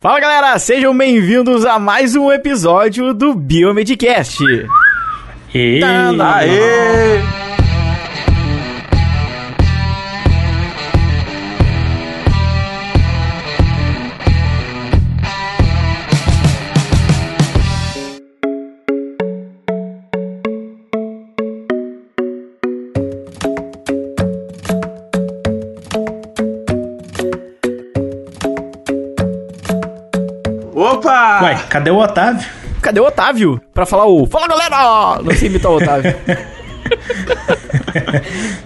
Fala galera, sejam bem-vindos a mais um episódio do Biomedcast. E... Aê! Ué, cadê o Otávio? Cadê o Otávio? Pra falar o Fala galera! Não sei imitar o Otávio.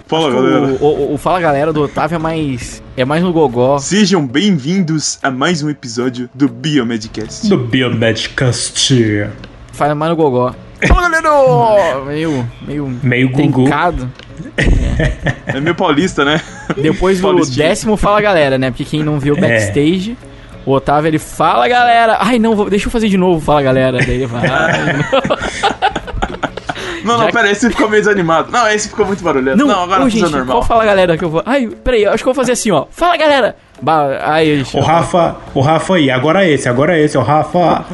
Fala, galera. O, o- o Fala galera do Otávio é mais. É mais no gogó. Sejam bem-vindos a mais um episódio do Biomedcast. Do Biomedcast. Fala mais no gogó. Fala galera! Meio. Meio. Meio gugu. trincado. É meio paulista, né? Depois do décimo Fala Galera, né? Porque quem não viu o É. o Otávio ele fala galera. Ai, não, vou- deixa eu fazer de novo, fala galera. Daí ele vai. Não, Já não, que- pera, esse ficou meio desanimado. Não, esse ficou muito barulhento. Não, Não, agora ô, funciona gente, normal. qual fala galera que eu vou. Ai, peraí, acho que eu vou fazer assim, ó. Fala galera! Ba... Ai, deixa O Rafa, o Rafa aí, agora esse, agora esse, o Rafa.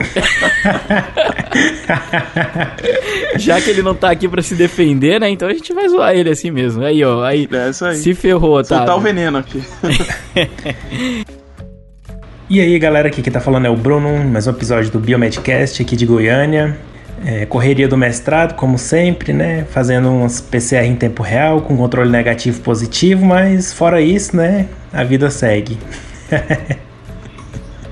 Já que ele não tá aqui pra se defender, né? Então a gente vai zoar ele assim mesmo. Aí, ó. Aí. É isso aí. Se ferrou, tá? Soltar o veneno aqui. E aí, galera, aqui quem tá falando é o Bruno, mais um episódio do Biomedcast aqui de Goiânia. É, correria do mestrado, como sempre, né? Fazendo uns PCR em tempo real, com controle negativo positivo, mas fora isso, né? A vida segue.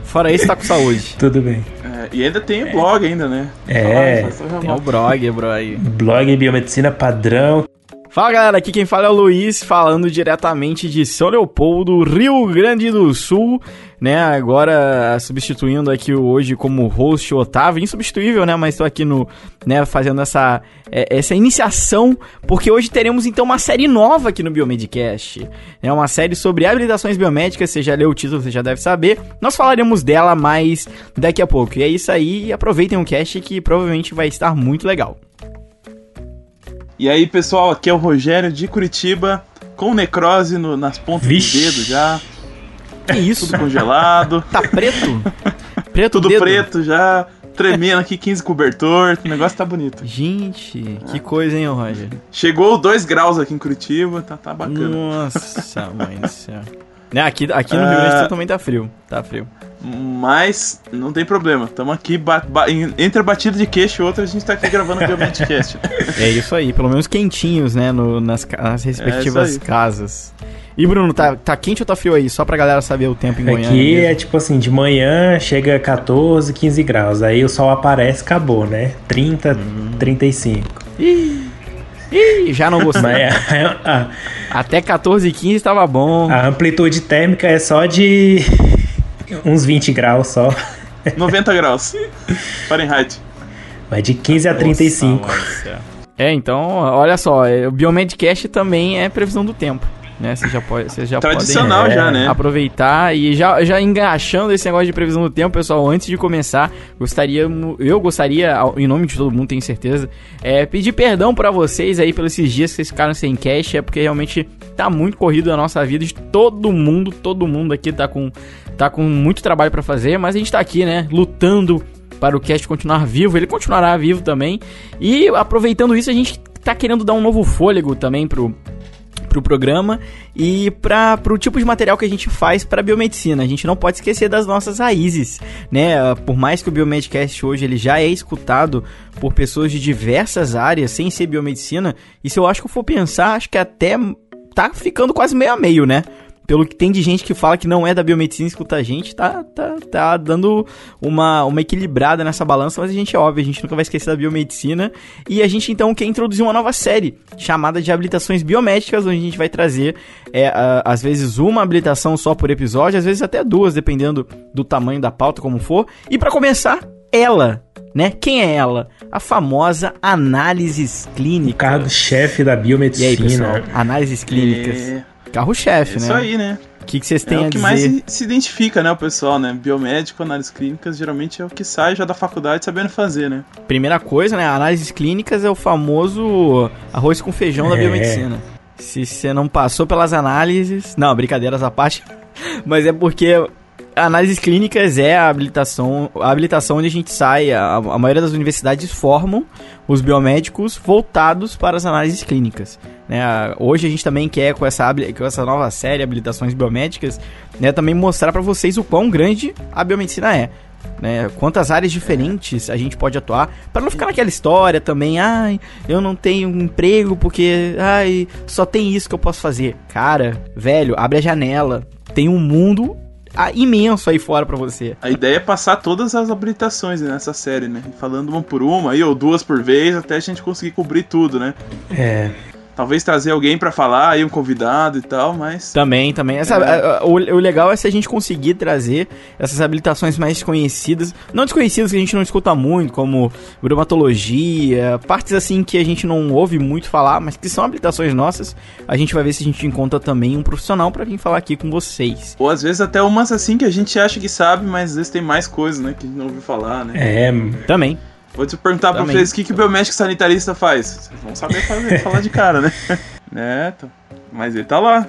Fora isso, tá com saúde. Tudo bem. É, e ainda tem o blog ainda, né? É. Fala, Tem o blog, bro, aí. Blog Biomedicina Padrão. Fala galera, aqui quem fala é o Luiz, falando diretamente de São Leopoldo, Rio Grande do Sul, né? Agora substituindo aqui hoje como host Otávio, insubstituível, né? Mas tô aqui no, né, fazendo essa, é, essa iniciação, porque hoje teremos então uma série nova aqui no Biomedcast. É uma série sobre habilitações biomédicas, você já leu o título, você já deve saber. Nós falaremos dela mais daqui a pouco. E é isso aí, aproveitem o cast que provavelmente vai estar muito legal. E aí, pessoal, aqui é o Rogério de Curitiba, com necrose no- nas pontas Vixe. do dedo já, Que isso? tudo congelado, Tá preto? Preto tudo dedo? preto já, tremendo aqui, 15 cobertor, o negócio tá bonito. Gente, que coisa, hein, Roger? Chegou 2 graus aqui em Curitiba, tá, tá bacana. Nossa, mãe do céu. Né, aqui, aqui no Rio Grande do Sul também tá frio. Tá frio. Mas não tem problema, estamos aqui, ba- ba- entre a batida de queixo e outra, a gente tá aqui gravando o Biomedcast. É isso aí, pelo menos quentinhos, né, no- nas, nas respectivas É isso aí. casas. E Bruno, tá, tá quente ou tá frio aí? Só pra galera saber o tempo em Goiânia. Aqui mesmo. é tipo assim, de manhã chega a 14, 15 graus. Aí o sol aparece, acabou, né? 30, Hum. 35. Ih, já não gostei. Mas a, Até 14 e 15 tava bom. a amplitude térmica é só de uns 20 graus só. 90 graus. Fahrenheit. Mas de 15 a 35. Nossa. É, então, olha só, é, o Biomedcast também é previsão do tempo. Né? Vocês já, pode, vocês já podem Tradicional é, já, né? aproveitar e já, já engaixando esse negócio de previsão do tempo, pessoal, antes de começar, gostaria, eu gostaria, em nome de todo mundo, tenho certeza, é, pedir perdão pra vocês aí pelos esses dias que vocês ficaram sem cash, é porque realmente tá muito corrido a nossa vida, de todo mundo, todo mundo aqui tá com, tá com muito trabalho pra fazer, mas a gente tá aqui, né, lutando para o cast continuar vivo, ele continuará vivo também, e aproveitando isso, a gente tá querendo dar um novo fôlego também pro, pro programa e para pro tipo de material que a gente faz para biomedicina. A gente não pode esquecer das nossas raízes, né? Por mais que o Biomedcast hoje ele já é escutado por pessoas de diversas áreas sem ser biomedicina, e se eu acho que eu for pensar, acho que até tá ficando quase meio a meio, né? Pelo que tem de gente que fala que não é da biomedicina e escuta a gente, tá, tá, tá dando uma, uma equilibrada nessa balança, mas a gente é óbvio, a gente nunca vai esquecer da biomedicina. E a gente então quer introduzir uma nova série chamada de habilitações biomédicas, onde a gente vai trazer, é, a- às vezes, uma habilitação só por episódio, às vezes até duas, dependendo do tamanho da pauta, como for. E pra começar, ela, né? Quem é ela? A famosa análises clínicas. Carro-chefe da E biomedicina. aí, pessoal? Análises clínicas. É, Carro-chefe, né? isso aí, né? O que, que vocês têm É a o que dizer? mais se, identifica, né, o pessoal, né? Biomédico, análises clínicas, geralmente é o que sai já da faculdade sabendo fazer, né? Primeira coisa, né? Análises clínicas é o famoso arroz com feijão da É. biomedicina. Se você não passou pelas análises. Não, brincadeiras à parte. Mas é porque Análises clínicas é a habilitação, a habilitação onde a gente sai, a, a maioria das universidades formam os biomédicos voltados para as análises clínicas. Né? Hoje a gente também quer, com essa, com essa nova série Habilitações Biomédicas, né, também mostrar para vocês o quão grande a biomedicina é. Né, quantas áreas diferentes a gente pode atuar para não ficar naquela história também, ai, eu não tenho emprego porque, ai, só tem isso que eu posso fazer. Cara, velho, abre a janela, tem um mundo imenso aí fora para você. A ideia é passar todas as habilitações nessa série, né? Falando uma por uma, aí, ou duas por vez, até a gente conseguir cobrir tudo, né? É. Talvez trazer alguém para falar, aí um convidado e tal, mas. Também, também. Essa, é. o, o, legal é se a gente conseguir trazer essas habilitações mais desconhecidas. Não desconhecidas que a gente não escuta muito, como bromatologia, partes assim que a gente não ouve muito falar, mas que são habilitações nossas. A gente vai ver se a gente encontra também um profissional para vir falar aqui com vocês. Ou às vezes até umas assim que a gente acha que sabe, mas às vezes tem mais coisas, né? Que a gente não ouviu falar, né? É. Também. Vou te perguntar Também. pra vocês o que, que o biomédico sanitarista faz. Vocês vão saber fazer, falar de cara, né? É, então. Mas ele tá lá.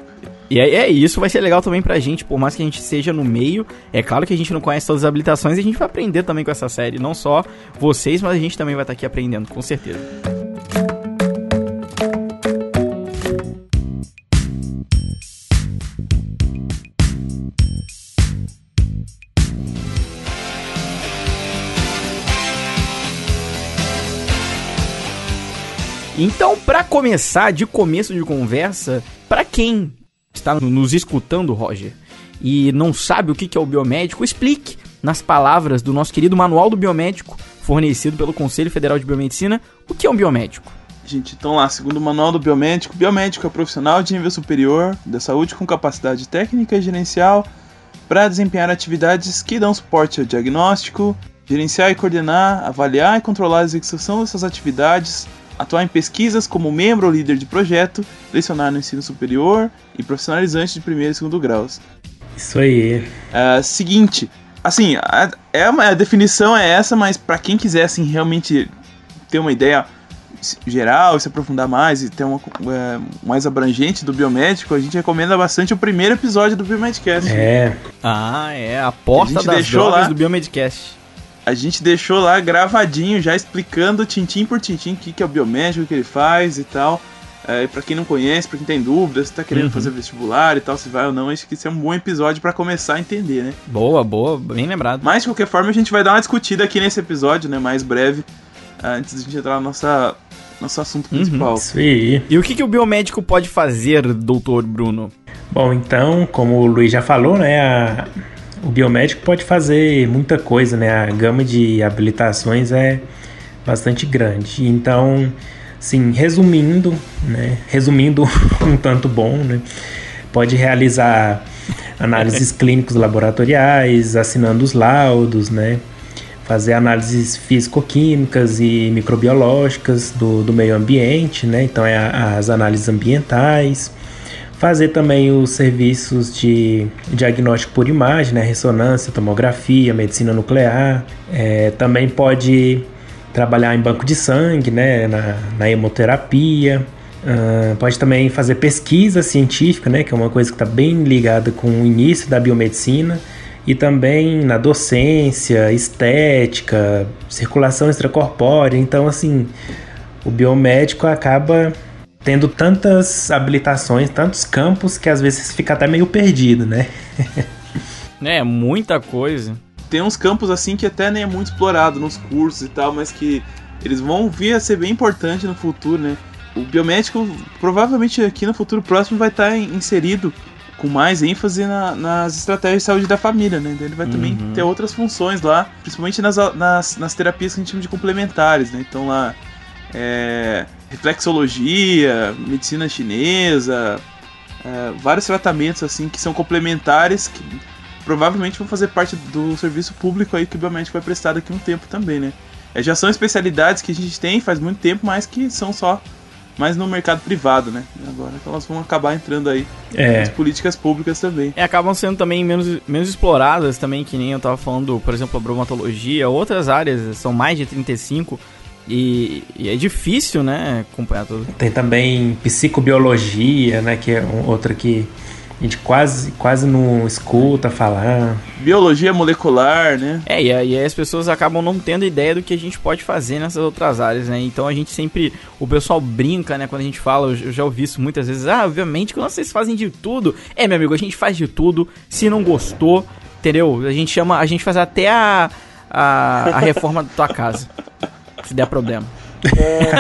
E é, é, isso vai ser legal também pra gente, por mais que a gente seja no meio. É claro que a gente não conhece todas as habilitações e a gente vai aprender também com essa série. Não só vocês, mas a gente também vai estar tá aqui aprendendo, com certeza. Então, para começar, de começo de conversa, para quem está nos escutando, Roger, e não sabe o que é o biomédico, explique nas palavras do nosso querido Manual do Biomédico, fornecido pelo Conselho Federal de Biomedicina, o que é um biomédico. Gente, então lá, segundo o Manual do Biomédico, biomédico é profissional de nível superior da saúde com capacidade técnica e gerencial para desempenhar atividades que dão suporte ao diagnóstico, gerenciar e coordenar, avaliar e controlar a execução dessas atividades, atuar em pesquisas como membro ou líder de projeto, lecionar no ensino superior e profissionalizante de primeiro e segundo graus. Isso aí. Uh, seguinte, assim, a, é uma, a definição é essa, mas para quem quiser assim realmente ter uma ideia geral, se aprofundar mais e ter uma é, mais abrangente do biomédico, a gente recomenda bastante o primeiro episódio do Biomedcast. É. Ah, é a porta a das drogas lá. do Biomedcast a gente deixou lá gravadinho, já explicando tintim por tintim o que, que é o biomédico, o que ele faz e tal. É, para quem não conhece, para quem tem dúvidas, se tá querendo uhum. fazer vestibular e tal, se vai ou não, acho que esse é um bom episódio para começar a entender, né? Boa, boa, bem lembrado. Mas de qualquer forma, a gente vai dar uma discutida aqui nesse episódio, né, mais breve, antes de a gente entrar no nossa, nosso assunto uhum. principal. Uhum. Sim. E o que, que o biomédico pode fazer, doutor Bruno? Bom, então, como o Luiz já falou, né, a o biomédico pode fazer muita coisa, né? A gama de habilitações é bastante grande. Então, sim, resumindo, né? Resumindo um tanto bom, né? Pode realizar análises clínicos laboratoriais, assinando os laudos, né? Fazer análises físico-químicas e microbiológicas do, do meio ambiente, né? Então, é a, as análises ambientais Fazer também os serviços de diagnóstico por imagem, né? ressonância, tomografia, medicina nuclear. É, também pode trabalhar em banco de sangue, né? na, na hemoterapia. Uh, pode também fazer pesquisa científica, né? que é uma coisa que está bem ligada com o início da biomedicina. E também na docência, estética, circulação extracorpórea. Então, assim, o biomédico acaba tendo tantas habilitações, tantos campos, que às vezes fica até meio perdido, né? é, muita coisa. Tem uns campos assim que até nem é muito explorado nos cursos e tal, mas que eles vão vir a ser bem importante no futuro, né? O biomédico provavelmente aqui no futuro próximo vai estar inserido com mais ênfase na, nas estratégias de saúde da família, né? Ele vai uhum. também ter outras funções lá, principalmente nas, nas, nas terapias que a gente chama de complementares, né? Então lá é, reflexologia, medicina chinesa, é, vários tratamentos assim que são complementares que provavelmente vão fazer parte do serviço público aí que o biomédico vai prestar daqui a um tempo também, né? É, já são especialidades que a gente tem faz muito tempo, mas que são só mais no mercado privado, né? Agora elas vão acabar entrando aí é. nas políticas públicas também. É, acabam sendo também menos, menos exploradas também, que nem eu tava falando, por exemplo, a bromatologia, outras áreas, são mais de 35, e, e, é difícil, né, acompanhar tudo. Tem também psicobiologia, né, que é um, outra que A gente quase, quase não escuta falar. Biologia molecular, né? É, e aí as pessoas acabam não tendo ideia do que a gente pode fazer nessas outras áreas, né? Então a gente sempre. O pessoal brinca, né? Quando a gente fala, eu já ouvi isso muitas vezes. Ah, obviamente que vocês fazem de tudo. É, meu amigo, a gente faz de tudo. Se não gostou, entendeu? A gente chama. A gente faz até a, a, a reforma da tua casa. Se der problema. É...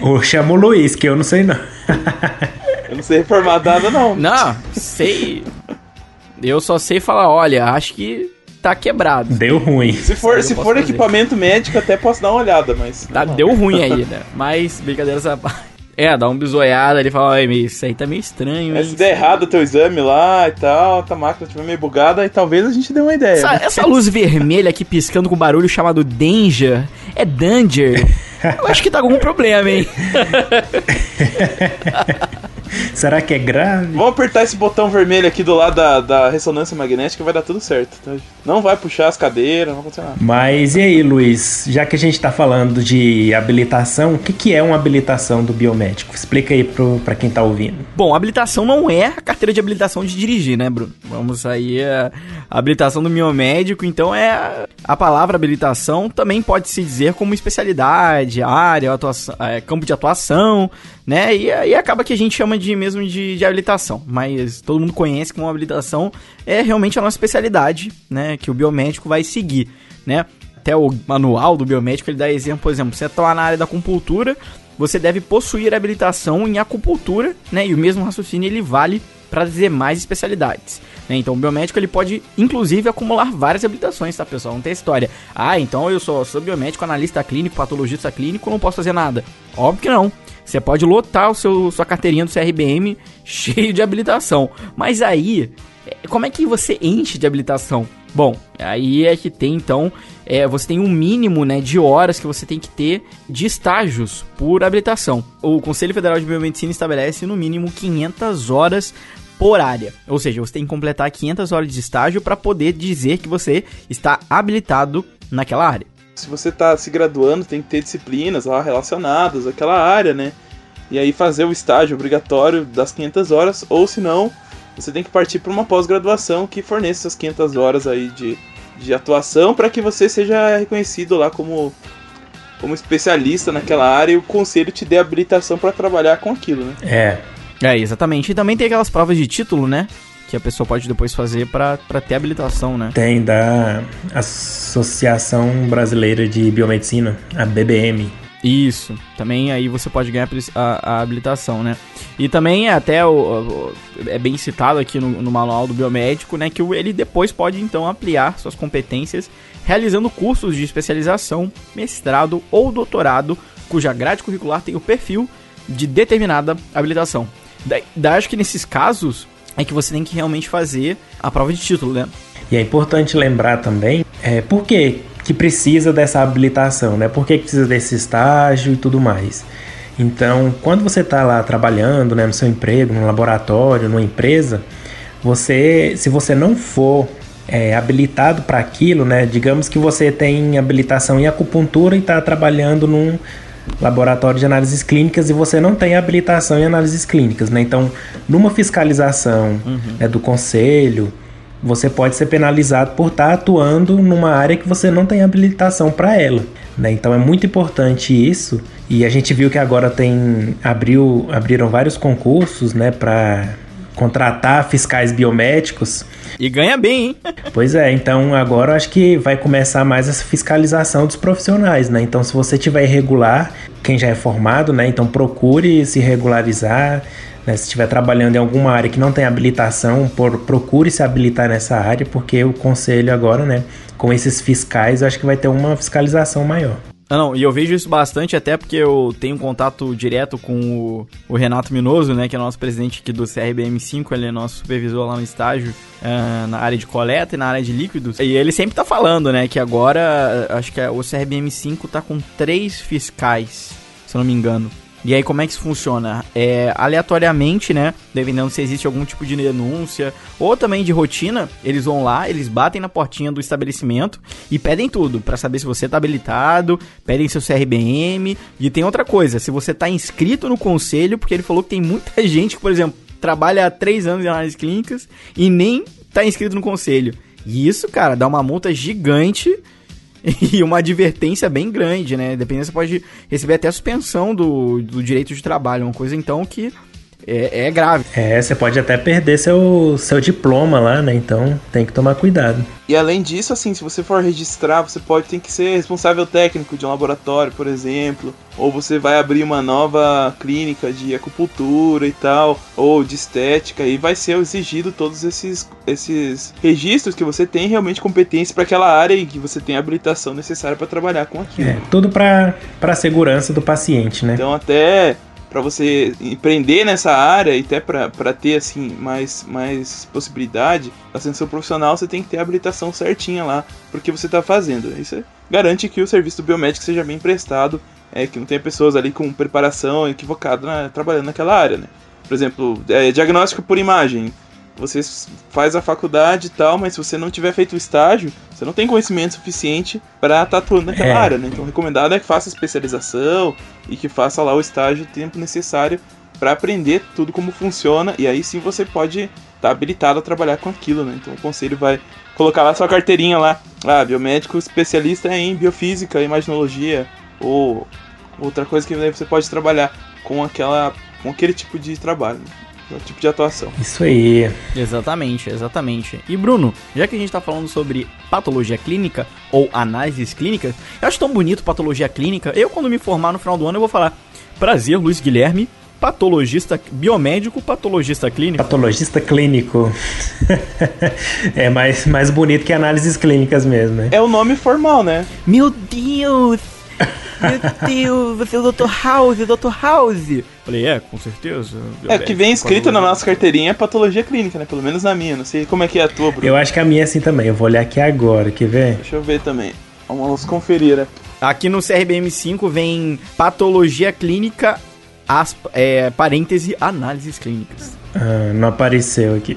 Ou chama o Luiz, que eu não sei não. eu não sei reformar nada não. Não, sei. Eu só sei falar, olha, acho que tá quebrado. Deu ruim. Se for, se for equipamento médico, até posso dar uma olhada, mas. Tá, deu ruim aí, né? Mas, brincadeira essa É, dá um bisoiada, ele fala, isso aí tá meio estranho. É, se der errado o teu exame lá e tal, a máquina estiver meio bugada, aí talvez a gente dê uma ideia. Essa, né? essa luz vermelha aqui piscando com barulho chamado Danger, é Danger. Eu acho que tá com algum problema, hein? Será que é grave? Vamos apertar esse botão vermelho aqui do lado da, da ressonância magnética vai dar tudo certo. Tá? Não vai puxar as cadeiras, não vai acontecer nada. Mas e aí, Luiz? Já que a gente tá falando de habilitação, o que, que é uma habilitação do biomédico? Explica aí pro, pra quem tá ouvindo. Bom, habilitação não é a carteira de habilitação de dirigir, né, Bruno? Vamos aí, a habilitação do biomédico, então é a, a palavra habilitação também pode se dizer como especialidade, área, atuação, é, campo de atuação, né? E aí acaba que a gente chama de mesmo de, de habilitação, mas todo mundo conhece como habilitação é realmente a nossa especialidade, né? Que o biomédico vai seguir, né? Até o manual do biomédico ele dá exemplo, por exemplo, você está na área da acupuntura, você deve possuir habilitação em acupuntura, né? E o mesmo raciocínio ele vale para as demais especialidades. Né? Então o biomédico ele pode inclusive acumular várias habilitações, tá pessoal? Não tem história. Ah, então eu sou, sou biomédico, analista clínico, patologista clínico, não posso fazer nada. Óbvio que não. Você pode lotar o seu, sua carteirinha do CRBM cheio de habilitação. Mas aí, é, como é que você enche de habilitação? Bom, aí é que tem então, é, você tem um mínimo né, de horas que você tem que ter de estágios por habilitação. O Conselho Federal de Biomedicina estabelece no mínimo 500 horas por área. Ou seja, você tem que completar 500 horas de estágio para poder dizer que você está habilitado naquela área se você está se graduando, tem que ter disciplinas lá relacionadas àquela área, né? E aí fazer o estágio obrigatório das 500 horas, ou se não, você tem que partir para uma pós-graduação que forneça essas 500 horas aí de, de atuação para que você seja reconhecido lá como, como especialista naquela área e o conselho te dê habilitação para trabalhar com aquilo, né? É. É, exatamente. E também tem aquelas provas de título, né? Que a pessoa pode depois fazer para ter habilitação, né? Tem da Associação Brasileira de Biomedicina, a BBM. Isso, também aí você pode ganhar a, a habilitação, né? E também é até o, o, é bem citado aqui no, no, manual do biomédico, né? Que ele depois pode então ampliar suas competências realizando cursos de especialização, mestrado ou doutorado, cuja grade curricular tem o perfil de determinada habilitação. Daí, daí acho que nesses casos é que você tem que realmente fazer a prova de título, né? E é importante lembrar também é, por que, que precisa dessa habilitação, né? Por que, que precisa desse estágio e tudo mais. Então, quando você está lá trabalhando né, no seu emprego, no laboratório, numa empresa, você, se você não for é, habilitado para aquilo, né, digamos que você tem habilitação em acupuntura e está trabalhando num, laboratório de análises clínicas e você não tem habilitação em análises clínicas, né? Então, numa fiscalização uhum. né, do conselho, você pode ser penalizado por estar atuando numa área que você não tem habilitação para ela. Né? Então é muito importante isso. E a gente viu que agora tem abriu, abriram vários concursos né, para contratar fiscais biomédicos. E ganha bem, hein? Pois é, então agora eu acho que vai começar mais essa fiscalização dos profissionais, né? Então se você tiver irregular, quem já é formado, né? Então procure se regularizar, né? Se estiver trabalhando em alguma área que não tem habilitação, por, procure se habilitar nessa área, porque o conselho agora, né? Com esses fiscais, eu acho que vai ter uma fiscalização maior. Ah, não, e eu vejo isso bastante até porque eu tenho contato direto com o, o, Renato Minoso, né, que é nosso presidente aqui do CRBM5, ele é nosso supervisor lá no estágio, uh, na área de coleta e na área de líquidos. E ele sempre tá falando, né, que agora, acho que o CRBM5 tá com três fiscais, se eu não me engano. E aí como é que isso funciona? É, aleatoriamente, né? Dependendo se existe algum tipo de denúncia ou também de rotina, eles vão lá, eles batem na portinha do estabelecimento e pedem tudo para saber se você tá habilitado, pedem seu CRBM e tem outra coisa, se você tá inscrito no conselho, porque ele falou que tem muita gente que, por exemplo, trabalha há três anos em análises clínicas e nem tá inscrito no conselho. E isso, cara, dá uma multa gigante e uma advertência bem grande, né? Dependendo, você pode receber até suspensão do, do direito de trabalho. Uma coisa, então, que é, é, grave. É, você pode até perder seu, seu diploma lá, né? Então tem que tomar cuidado. E além disso, assim, se você for registrar, você pode ter que ser responsável técnico de um laboratório, por exemplo. Ou você vai abrir uma nova clínica de acupuntura e tal, ou de estética, e vai ser exigido todos esses, esses registros que você tem realmente competência para aquela área e que você tem a habilitação necessária para trabalhar com aquilo. É, tudo para a segurança do paciente, né? Então até para você empreender nessa área e até para ter assim mais, mais possibilidade, ascensão profissional você tem que ter a habilitação certinha lá porque você está fazendo. Isso garante que o serviço do biomédico seja bem prestado, é, que não tenha pessoas ali com preparação equivocada trabalhando naquela área. Né? Por exemplo, é, diagnóstico por imagem você faz a faculdade e tal, mas se você não tiver feito o estágio, você não tem conhecimento suficiente para estar atuando naquela é. área, né? Então, o recomendado é que faça especialização e que faça lá o estágio o tempo necessário para aprender tudo como funciona e aí sim você pode estar tá habilitado a trabalhar com aquilo, né? Então, o conselho vai colocar lá sua carteirinha lá, ah, biomédico especialista em biofísica, imaginologia ou outra coisa que você pode trabalhar com aquela com aquele tipo de trabalho. Né? O tipo de atuação. Isso aí. Exatamente, exatamente. E Bruno, já que a gente tá falando sobre patologia clínica ou análises clínicas, eu acho tão bonito patologia clínica. Eu, quando me formar no final do ano, eu vou falar: prazer, Luiz Guilherme, patologista biomédico, patologista clínico. Patologista clínico. é mais, mais bonito que análises clínicas mesmo, né? É o nome formal, né? Meu Deus! Meu Deus, você é o Dr. House, Dr. House. Falei, é, com certeza. É, o que vem escrito na nossa carteirinha é patologia clínica, né? Pelo menos na minha. Não sei como é que é a tua, Bruno. Eu acho que a minha é assim também. Eu vou olhar aqui agora, quer ver? Deixa eu ver também. Vamos conferir, né? Aqui no CRBM5 vem patologia clínica, aspa, é, parêntese, análises clínicas. Ah, não apareceu aqui.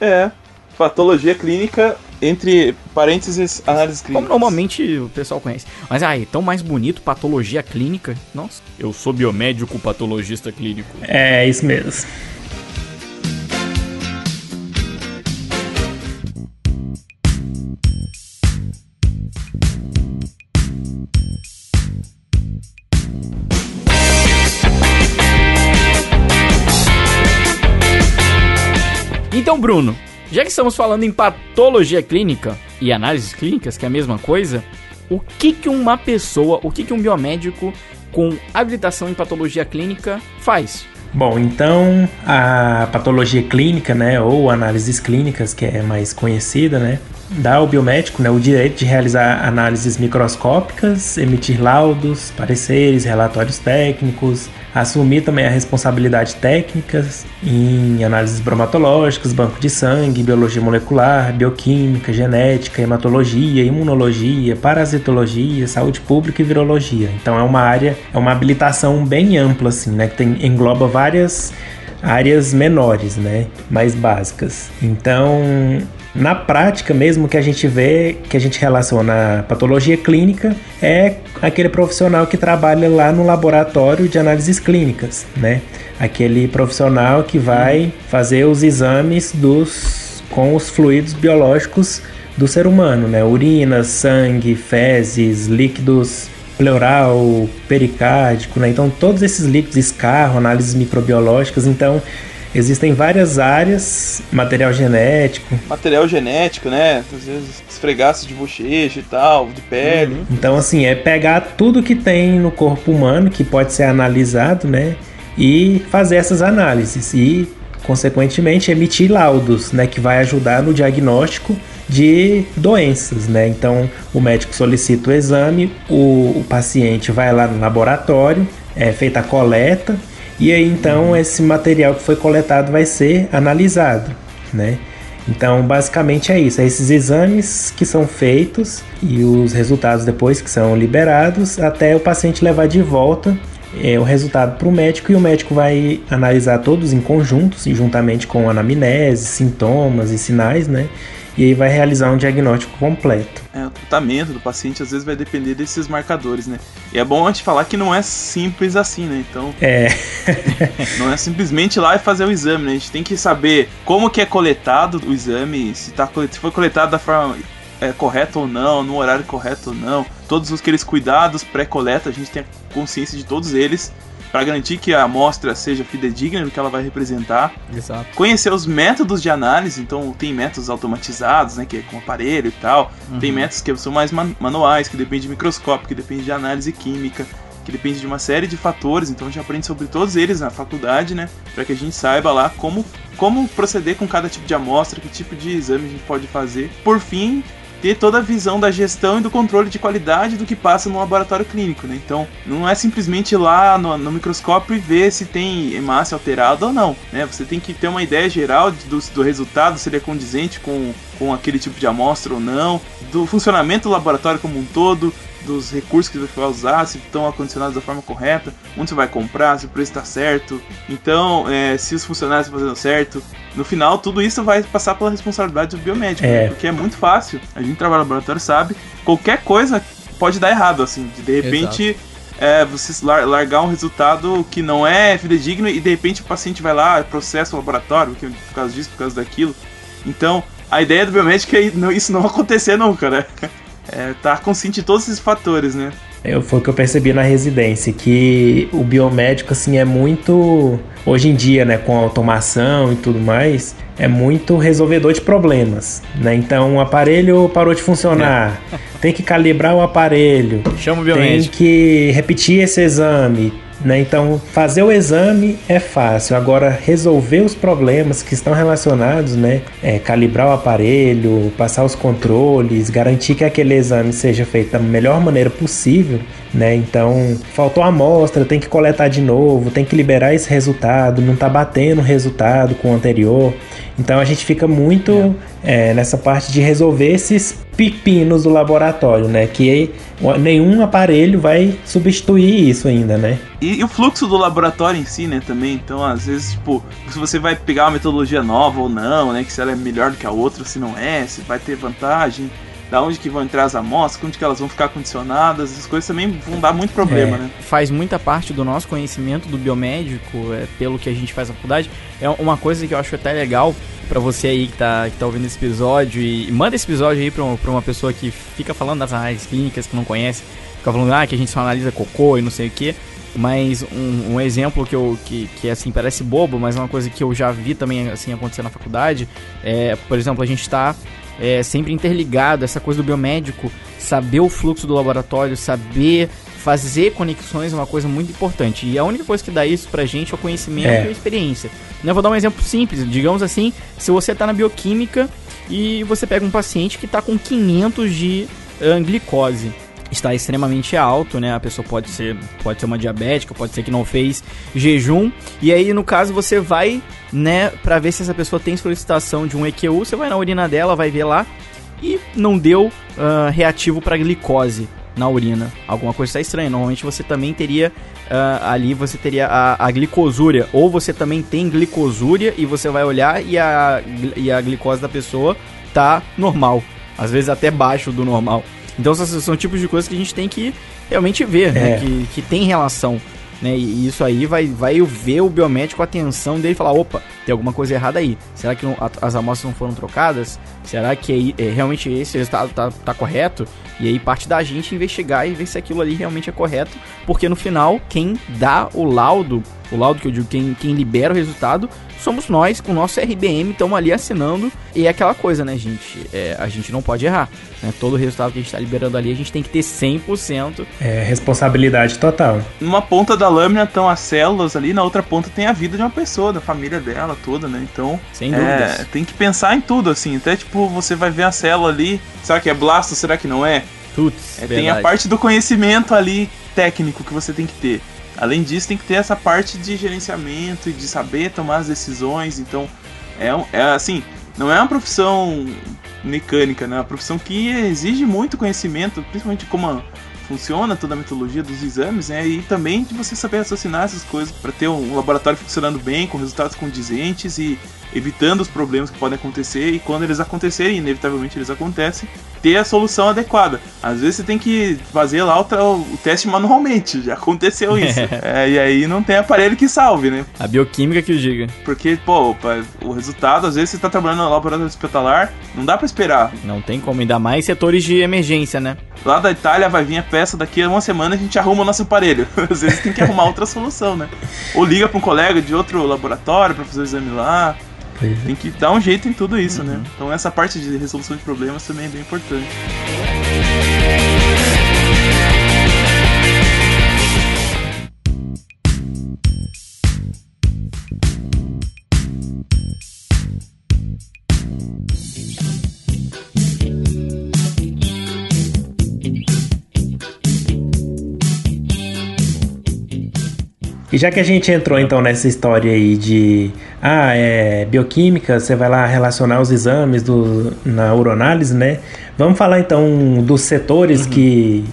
É, patologia clínica, entre parênteses, análise clínica. Como normalmente o pessoal conhece. Mas aí, tão mais bonito, patologia clínica. Nossa, eu sou biomédico patologista clínico. É, isso mesmo. Então, Bruno, já que estamos falando em patologia clínica e análises clínicas, que é a mesma coisa, o que que uma pessoa, o que que um biomédico com habilitação em patologia clínica faz? Bom, então a patologia clínica, né, ou análises clínicas, que é mais conhecida, né, dá ao biomédico né, o direito de realizar análises microscópicas, emitir laudos, pareceres, relatórios técnicos, assumir também a responsabilidade técnica em análises bromatológicas, banco de sangue, biologia molecular, bioquímica, genética, hematologia, imunologia, parasitologia, saúde pública e virologia. Então é uma área, é uma habilitação bem ampla assim, né, que tem, engloba várias áreas menores, né, mais básicas. Então, na prática mesmo que a gente vê, que a gente relaciona a patologia clínica é aquele profissional que trabalha lá no laboratório de análises clínicas, né? Aquele profissional que vai fazer os exames dos com os fluidos biológicos do ser humano, né? Urina, sangue, fezes, líquidos pleural, pericárdico, né? Então todos esses líquidos, escarro, análises microbiológicas, então Existem várias áreas, material genético. Material genético, né? Às vezes esfregaço de bochecha e tal, de pele. Uhum. Então, assim, é pegar tudo que tem no corpo humano, que pode ser analisado, né? E fazer essas análises. E, consequentemente, emitir laudos, né? Que vai ajudar no diagnóstico de doenças, né? Então, o médico solicita o exame, o, o paciente vai lá no laboratório, é feita a coleta e aí então esse material que foi coletado vai ser analisado, né? Então, basicamente é isso, é esses exames que são feitos e os resultados depois que são liberados até o paciente levar de volta é, o resultado para o médico e o médico vai analisar todos em conjuntos e juntamente com anamnese, sintomas e sinais, né? E aí vai realizar um diagnóstico completo. É, o tratamento do paciente às vezes vai depender desses marcadores, né? E é bom a gente falar que não é simples assim, né? Então. É. não é simplesmente ir lá e fazer o exame, né? A gente tem que saber como que é coletado o exame, se, tá, se foi coletado da forma é, correta ou não, no horário correto ou não. Todos aqueles cuidados pré-coleta, a gente tem a consciência de todos eles para garantir que a amostra seja fidedigna no que ela vai representar. Exato. Conhecer os métodos de análise, então tem métodos automatizados, né, que é com aparelho e tal. Uhum. Tem métodos que são mais man manuais, que depende de microscópio, que depende de análise química, que depende de uma série de fatores. Então a gente aprende sobre todos eles na faculdade, né, para que a gente saiba lá como como proceder com cada tipo de amostra, que tipo de exame a gente pode fazer. Por fim, ter toda a visão da gestão e do controle de qualidade do que passa no laboratório clínico, né? Então, não é simplesmente ir lá no, no microscópio e ver se tem hemácia alterada ou não, né? Você tem que ter uma ideia geral do, do resultado, se ele é condizente com, com aquele tipo de amostra ou não, do funcionamento do laboratório como um todo, dos recursos que você vai usar, se estão acondicionados da forma correta, onde você vai comprar, se o preço está certo, então é, se os funcionários estão fazendo certo. No final, tudo isso vai passar pela responsabilidade do biomédico, é. Né? porque é muito fácil. A gente trabalha no laboratório sabe, qualquer coisa pode dar errado, assim, de repente. É, você largar um resultado que não é fidedigno e de repente o paciente vai lá, processa o laboratório por causa disso, por causa daquilo. Então, a ideia do biomédico é isso não acontecer nunca, né? É, tá consciente de todos esses fatores, né? Eu, foi o que eu percebi na residência, que o biomédico, assim, é muito. Hoje em dia, né, com a automação e tudo mais, é muito resolvedor de problemas, né? Então, o aparelho parou de funcionar, é. tem que calibrar o aparelho, chama o biomédico. Tem que repetir esse exame, né? Então, fazer o exame é fácil. Agora, resolver os problemas que estão relacionados, né? É, calibrar o aparelho, passar os controles, garantir que aquele exame seja feito da melhor maneira possível, né? Então, faltou a amostra, tem que coletar de novo, tem que liberar esse resultado, não está batendo o resultado com o anterior. Então, a gente fica muito é. Nessa parte de resolver esses pepinos do laboratório, né? Que nenhum aparelho vai substituir isso ainda, né? E, e, o fluxo do laboratório em si, né, também. Então, às vezes, tipo, se você vai pegar uma metodologia nova ou não, né? Que se ela é melhor do que a outra, se não é, se vai ter vantagem da onde que vão entrar as amostras, onde que elas vão ficar condicionadas, essas coisas também vão dar muito problema, é, né? Faz muita parte do nosso conhecimento do biomédico, é, pelo que a gente faz na faculdade. É uma coisa que eu acho até legal para você aí que tá, que tá ouvindo esse episódio e, e manda esse episódio aí pra, pra uma pessoa que fica falando das análises clínicas, que não conhece, fica falando ah, que a gente só analisa cocô e não sei o que. Mas um, um, exemplo que, eu, que, que assim parece bobo, mas é uma coisa que eu já vi também assim acontecer na faculdade. É, por exemplo, a gente está é, sempre interligado, essa coisa do biomédico, saber o fluxo do laboratório, saber fazer conexões é uma coisa muito importante. E a única coisa que dá isso pra gente é o conhecimento é. e a experiência. Eu vou dar um exemplo simples. Digamos assim, se você está na bioquímica e você pega um paciente que está com 500 de uh, glicose está extremamente alto, né? A pessoa pode ser, pode ser uma diabética, pode ser que não fez jejum. E aí, no caso, você vai, né, para ver se essa pessoa tem solicitação de um EQU, você vai na urina dela, vai ver lá e não deu uh, reativo para glicose na urina. Alguma coisa está estranha. Normalmente você também teria uh, ali você teria a, a, glicosúria ou você também tem glicosúria e você vai olhar e a, e a glicose da pessoa tá normal, às vezes até baixo do normal. Então são, são tipos de coisas que a gente tem que realmente ver, né? é. né? Que, que tem relação. Né? E isso aí vai, vai ver o biomédico, a atenção dele falar, opa, tem alguma coisa errada aí. Será que não, as amostras não foram trocadas? Será que é, é, realmente esse resultado tá, tá correto? E aí parte da gente investigar e ver se aquilo ali realmente é correto, porque no final, quem dá o laudo, o laudo que eu digo, quem, quem libera o resultado, somos nós, com o nosso RBM, estamos ali assinando. E é aquela coisa, né, gente? É, a gente não pode errar. Né? Todo o resultado que a gente está liberando ali, a gente tem que ter 100%. É responsabilidade total. Numa ponta da lâmina estão as células ali, na outra ponta tem a vida de uma pessoa, da família dela toda, né? Então, Sem dúvidas. É, tem que pensar em tudo, assim. Até tipo, você vai ver a célula ali, será que é blasto, será que não é? Putz, é, tem a parte do conhecimento ali técnico que você tem que ter. Além disso, tem que ter essa parte de gerenciamento e de saber tomar as decisões. Então, é, é assim, não é uma profissão mecânica, né? É uma profissão que exige muito conhecimento, principalmente como funciona toda a metodologia dos exames, né? E também de você saber raciocinar essas coisas para ter um laboratório funcionando bem, com resultados condizentes e evitando os problemas que podem acontecer e quando eles acontecerem, inevitavelmente eles acontecem, ter a solução adequada. Às vezes você tem que fazer lá o, o teste manualmente, já aconteceu isso. é, e aí não tem aparelho que salve, né? A bioquímica que o diga. Porque, pô, o resultado, às vezes você tá trabalhando no laboratório hospitalar, não dá para esperar. Não tem como, ainda mais setores de emergência, né? Lá da Itália vai vir a peça, daqui a uma semana a gente arruma o nosso aparelho. Às vezes tem que arrumar outra solução, né? Ou liga para um colega de outro laboratório para fazer o exame lá. Tem que dar um jeito em tudo isso, né? uhum. né? Então essa parte de resolução de problemas também é bem importante. E já que a gente entrou então nessa história aí de ah, é bioquímica, você vai lá relacionar os exames do, na uronálise, né? Vamos falar então dos setores uhum. que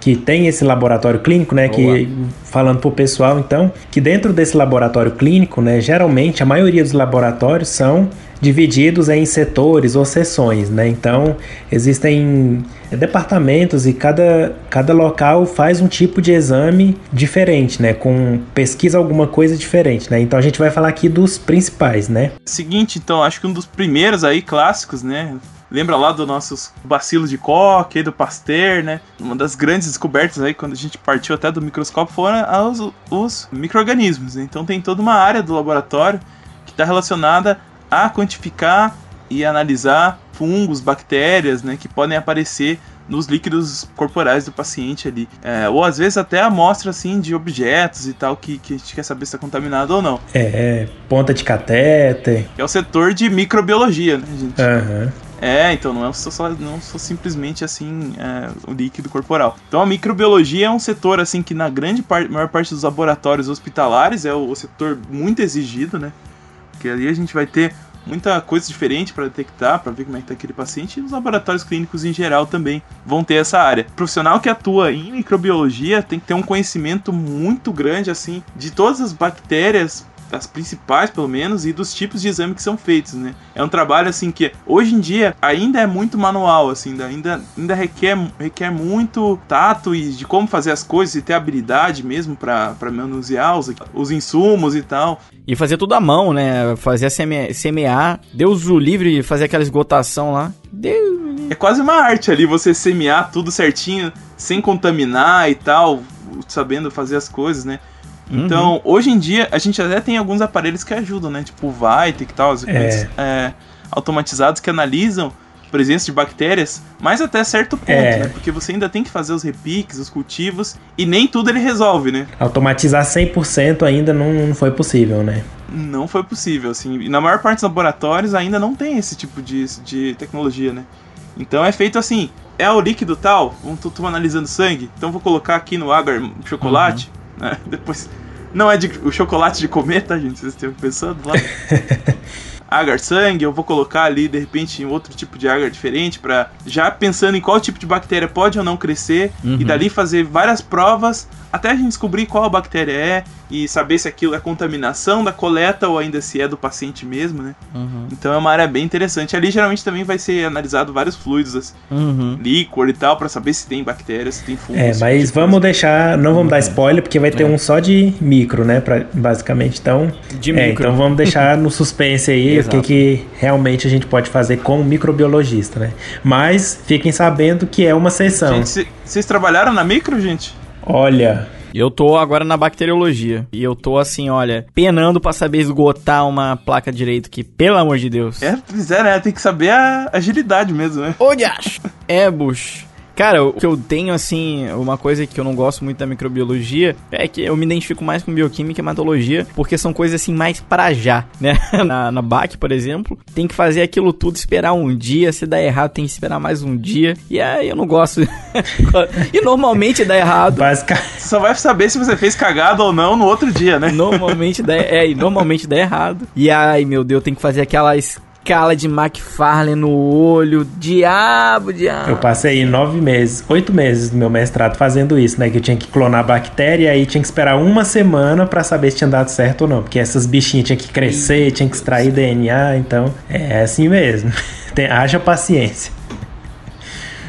que tem esse laboratório clínico, né? Boa. Que falando para o pessoal, então, que dentro desse laboratório clínico, né? Geralmente a maioria dos laboratórios são divididos em setores ou seções, né? Então, existem departamentos e cada, cada local faz um tipo de exame diferente, né? Com pesquisa alguma coisa diferente, né? Então a gente vai falar aqui dos principais, né? Seguinte, então, acho que um dos primeiros aí clássicos, né? Lembra lá dos nossos bacilos de Koch, do Pasteur, né? Uma das grandes descobertas aí, quando a gente partiu até do microscópio, foram os, os micro-organismos. Né? Então tem toda uma área do laboratório que está relacionada a quantificar e analisar fungos, bactérias, né, que podem aparecer nos líquidos corporais do paciente ali. É, ou às vezes até amostra assim de objetos e tal que, que a gente quer saber se está contaminado ou não. É, ponta de catéter. É o setor de microbiologia, né, gente? Uhum. É, então não é só, não só simplesmente assim é, o líquido corporal. Então a microbiologia é um setor assim que na grande maior parte dos laboratórios hospitalares é o, o setor muito exigido, né? Porque ali a gente vai ter muita coisa diferente para detectar, para ver como é que tá aquele paciente, e os laboratórios clínicos em geral também vão ter essa área. O profissional que atua em microbiologia tem que ter um conhecimento muito grande assim de todas as bactérias das principais, pelo menos, e dos tipos de exame que são feitos, né? É um trabalho, assim, que hoje em dia ainda é muito manual, assim, ainda, ainda requer, requer muito tato e de como fazer as coisas e ter habilidade mesmo para manusear os, os insumos e tal. E fazer tudo à mão, né? Fazer seme, semear, Deus o livre, fazer aquela esgotação lá. Deus É quase uma arte ali, você semear tudo certinho, sem contaminar e tal, sabendo fazer as coisas, né? Então, uhum. hoje em dia, a gente até tem alguns aparelhos que ajudam, né? Tipo o Vite e tal, os é. é, automatizados que analisam a presença de bactérias, mas até certo ponto, é. né? Porque você ainda tem que fazer os repiques, os cultivos, e nem tudo ele resolve, né? Automatizar 100% ainda não, não foi possível, né? Não foi possível, assim. E na maior parte dos laboratórios ainda não tem esse tipo de, de tecnologia, né? Então é feito assim, é o líquido tal, estou analisando sangue, então vou colocar aqui no agar chocolate, uhum. Né? Depois não é de, o chocolate de comer, tá, gente? Vocês estão pensando lá? agar sangue, eu vou colocar ali de repente em outro tipo de agar diferente para já pensando em qual tipo de bactéria pode ou não crescer uhum. e dali fazer várias provas até a gente descobrir qual a bactéria é e saber se aquilo é contaminação da coleta ou ainda se é do paciente mesmo, né? Uhum. Então é uma área bem interessante. Ali geralmente também vai ser analisado vários fluidos, assim, uhum. líquor e tal, para saber se tem bactérias, se tem fungos. É, mas tipo vamos deixar, não vamos dar spoiler, porque vai ter é. um só de micro, né? Pra, basicamente, então. De é, micro. Então vamos deixar no suspense aí o que, que realmente a gente pode fazer como microbiologista, né? Mas fiquem sabendo que é uma sessão. Gente, vocês trabalharam na micro, gente? Olha. Eu tô agora na bacteriologia. E eu tô assim, olha, penando para saber esgotar uma placa direito que, pelo amor de Deus. É, é, né? Tem que saber a agilidade mesmo, né? Olha! é, bucho. Cara, o que eu tenho, assim, uma coisa que eu não gosto muito da microbiologia é que eu me identifico mais com bioquímica e hematologia, porque são coisas, assim, mais para já, né? Na, na BAC, por exemplo, tem que fazer aquilo tudo, esperar um dia, se dá errado, tem que esperar mais um dia, e aí eu não gosto. e normalmente dá errado. Basicamente. Só vai saber se você fez cagada ou não no outro dia, né? Normalmente dá, é, e normalmente dá errado. E ai, meu Deus, tem que fazer aquelas escala de McFarlane no olho. Diabo, diabo. Eu passei nove meses, oito meses do meu mestrado fazendo isso, né? Que eu tinha que clonar a bactéria e aí tinha que esperar uma semana para saber se tinha dado certo ou não. Porque essas bichinhas tinham que crescer, tinha que extrair DNA, então é assim mesmo. Tem, haja paciência.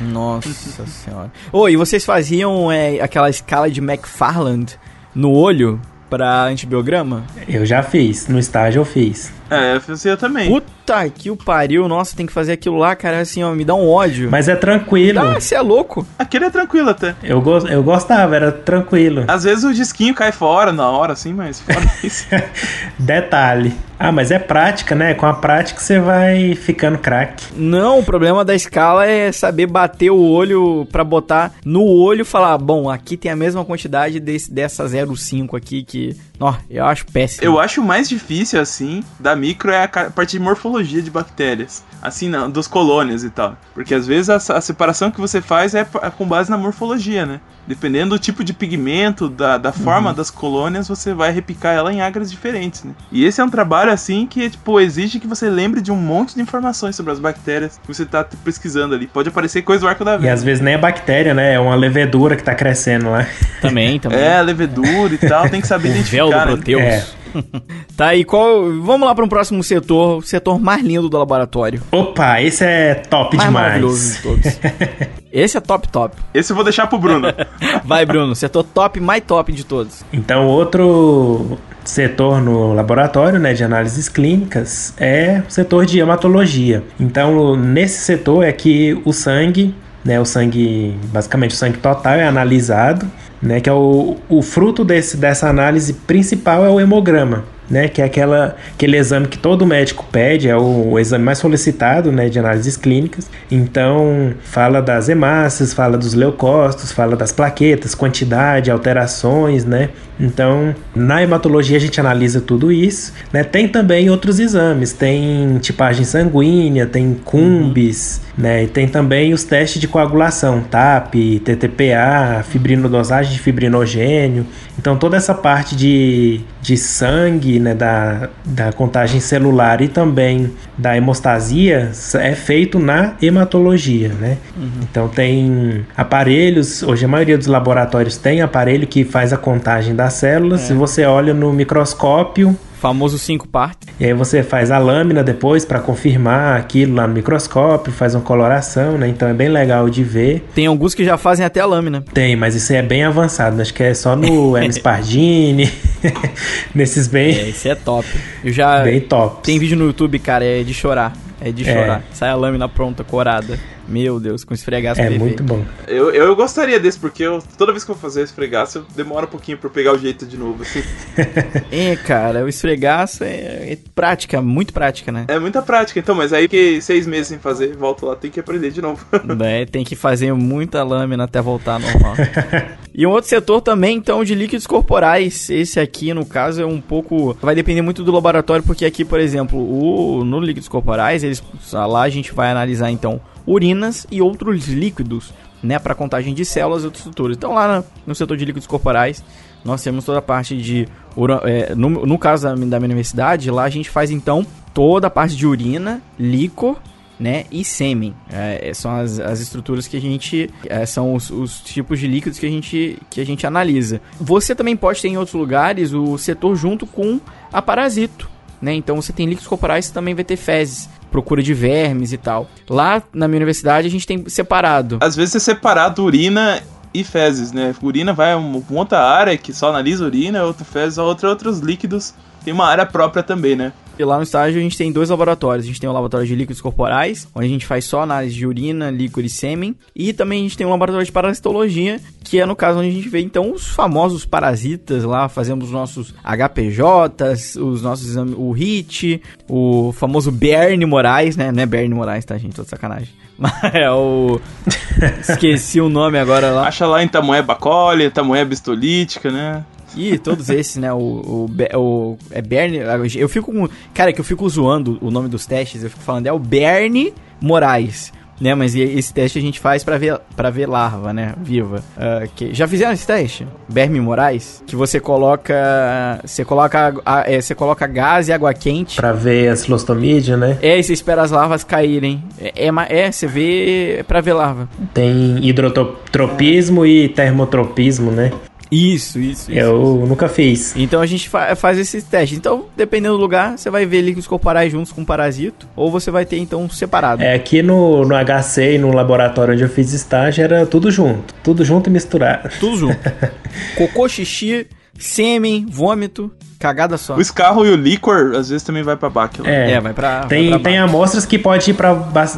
Nossa senhora. Oi, oh, e vocês faziam é, aquela escala de McFarland no olho para antibiograma? Eu já fiz, no estágio eu fiz. É, eu fazia também. Puta que o pariu, nossa, tem que fazer aquilo lá, cara, assim, ó, me dá um ódio. Mas é tranquilo. Ah, você é louco. Aquele é tranquilo até. Eu, go eu gostava, era tranquilo. Às vezes o disquinho cai fora na hora, assim, mas fora isso. Detalhe. Ah, mas é prática, né? Com a prática você vai ficando craque. Não, o problema da escala é saber bater o olho para botar no olho e falar, bom, aqui tem a mesma quantidade desse, dessa 0,5 aqui que... Ó, eu acho péssimo. Eu acho mais difícil, assim, da micro é a parte de morfologia de bactérias. Assim, não, dos colônias e tal. Porque às vezes a, a separação que você faz é, é com base na morfologia, né? Dependendo do tipo de pigmento, da, da forma uhum. das colônias, você vai repicar ela em agras diferentes, né? E esse é um trabalho, assim, que, tipo, exige que você lembre de um monte de informações sobre as bactérias que você tá pesquisando ali. Pode aparecer coisa do arco da vida. E às vezes nem é bactéria, né? É uma levedura que tá crescendo lá. Também, também. É, levedura e tal, tem que saber identificar. Véu do Proteus. Né? É. tá aí, qual. Vamos lá para um próximo setor, o setor mais lindo do laboratório. Opa, esse é top mais demais. Maravilhoso de todos. esse é top top. Esse eu vou deixar pro Bruno. Vai, Bruno, setor top mais top de todos. Então, outro setor no laboratório né, de análises clínicas é o setor de hematologia. Então, nesse setor é que o sangue, né, o sangue, basicamente o sangue total é analisado né, que é o, o fruto desse, dessa análise principal é o hemograma, né, que é aquela, aquele exame que todo médico pede, é o, o, exame mais solicitado né, de análises clínicas. Então, fala das hemácias, fala dos leucócitos, fala das plaquetas, quantidade, alterações, né? Então, na hematologia a gente analisa tudo isso. Né? Tem também outros exames, tem tipagem sanguínea, tem cumbis, uhum. né? E tem também os testes de coagulação, TAP, TTPA, fibrinodosagem de fibrinogênio. Então, toda essa parte de, de sangue, né, da, da contagem celular e também da hemostasia é feito na hematologia, né? Uhum. Então, tem aparelhos, hoje a maioria dos laboratórios tem aparelho que faz a contagem das células. É. Se você olha no microscópio, famoso cinco partes. E aí você faz a lâmina depois para confirmar aquilo lá no microscópio, faz uma coloração, né? Então é bem legal de ver. Tem alguns que já fazem até a lâmina. Tem, mas isso é bem avançado. Acho que é só no M. Spardini, nesses bem. É, esse é top. Eu já. Bem top. Tem vídeo no YouTube, cara, é de chorar. É de chorar. É. Sai a lâmina pronta, corada. Meu Deus, com esfregaço É muito bom. Eu, eu gostaria desse, porque eu, toda vez que eu fazer esfregaço, eu demoro um pouquinho pra pegar o jeito de novo, assim. é, cara, o esfregaço é, é, prática, muito prática, né? É muita prática, então, mas aí que seis meses sem fazer, volto lá, tem que aprender de novo. é, tem que fazer muita lâmina até voltar normal. e um outro setor também, então, de líquidos corporais. Esse aqui, no caso, é um pouco. Vai depender muito do laboratório, porque aqui, por exemplo, o, no líquidos corporais, eles, lá a gente vai analisar então urinas e outros líquidos, né, para contagem de células e outras estruturas. Então lá no setor de líquidos corporais, nós temos toda a parte de é, no, no, caso da, da minha universidade, lá a gente faz então toda a parte de urina, líquor né, e sêmen. É, é, são as, as estruturas que a gente. É, são os, os, tipos de líquidos que a, gente, que a gente analisa. Você também pode ter em outros lugares o setor junto com a parasito. Né? Então você tem líquidos corporais que também vai ter fezes procura de vermes e tal. Lá na minha universidade a gente tem separado. Às vezes é separado urina e fezes, né? Urina vai uma outra área que só analisa urina, outra fezes, outra outros líquidos. Tem uma área própria também, né? E lá no estágio a gente tem dois laboratórios. A gente tem o laboratório de líquidos corporais, onde a gente faz só análise de urina, líquido e sêmen. E também a gente tem um laboratório de parasitologia, que é no caso onde a gente vê então os famosos parasitas lá, fazemos os nossos HPJs, os nossos exames, o HIT, o famoso Berne Moraes, né? Não é Berne Moraes, tá, gente? Tô de sacanagem. Mas é o. Esqueci o nome agora lá. Acha lá em tamoeba coli, tamoeba histolítica, né? E todos esses, né? O, o, o, é Bernie. Eu fico com. Cara, que eu fico zoando o nome dos testes, eu fico falando, é o Bernie Moraes. né? Mas esse teste a gente faz para ver para ver larva, né? Viva. Uh, que, já fizeram esse teste? Berme Moraes? Que você coloca. Você coloca, é, você coloca gás e água quente. Pra ver a cilostomídia, né? É, e você espera as larvas caírem. É, é, é você vê pra ver larva. Tem hidrotropismo e termotropismo, né? Isso, isso, isso. Eu isso. nunca fiz. Então a gente fa faz esse teste. Então, dependendo do lugar, você vai ver líquidos corporais juntos com parasito, ou você vai ter então separado. É, aqui no, no HC e no laboratório onde eu fiz estágio era tudo junto. Tudo junto e misturado. Tudo junto. Cocô, xixi, sêmen, vômito, cagada só. O escarro e o líquor, às vezes, também vai pra báquila. É, é vai pra. Tem, vai pra tem amostras que pode ir pra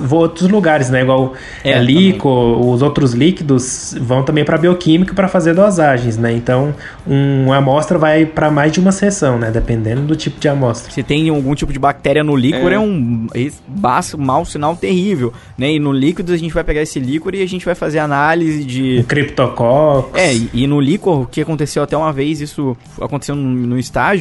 outros lugares, né? Igual é, líquor, os outros líquidos vão também pra bioquímica para fazer dosagens, né? Então, um, uma amostra vai para mais de uma sessão, né? Dependendo do tipo de amostra. Se tem algum tipo de bactéria no líquor, é, é um baixo, mau sinal terrível, né? E no líquido a gente vai pegar esse líquor e a gente vai fazer análise de. O criptococcus. É, e, e no líquor, o que aconteceu até uma vez, isso aconteceu no, no estágio,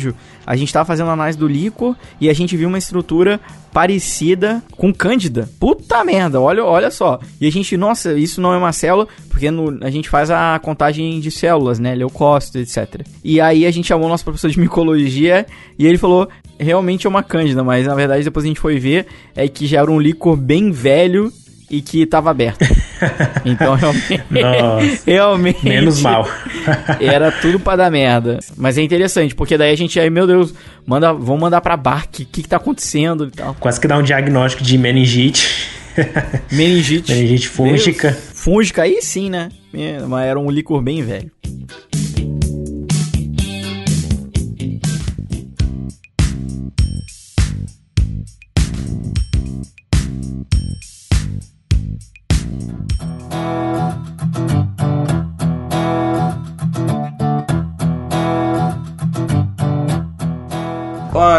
a gente estava fazendo análise do líquor e a gente viu uma estrutura parecida com Cândida. Puta merda, olha, olha só. E a gente, nossa, isso não é uma célula, porque no, a gente faz a contagem de células, né? Leucócitos, etc. E aí a gente chamou o nosso professor de micologia e ele falou: realmente é uma Cândida, mas na verdade depois a gente foi ver é que já era um líquor bem velho e que estava aberto. Então realmente. Realmente. Menos mal. era tudo para dar merda. Mas é interessante, porque daí a gente aí, meu Deus, manda, vamos mandar pra Bark, o que, que tá acontecendo e tal. Quase que dá um diagnóstico de meningite. meningite. meningite fúngica. Deus. Fúngica, aí sim, né? É, mas era um licor bem velho.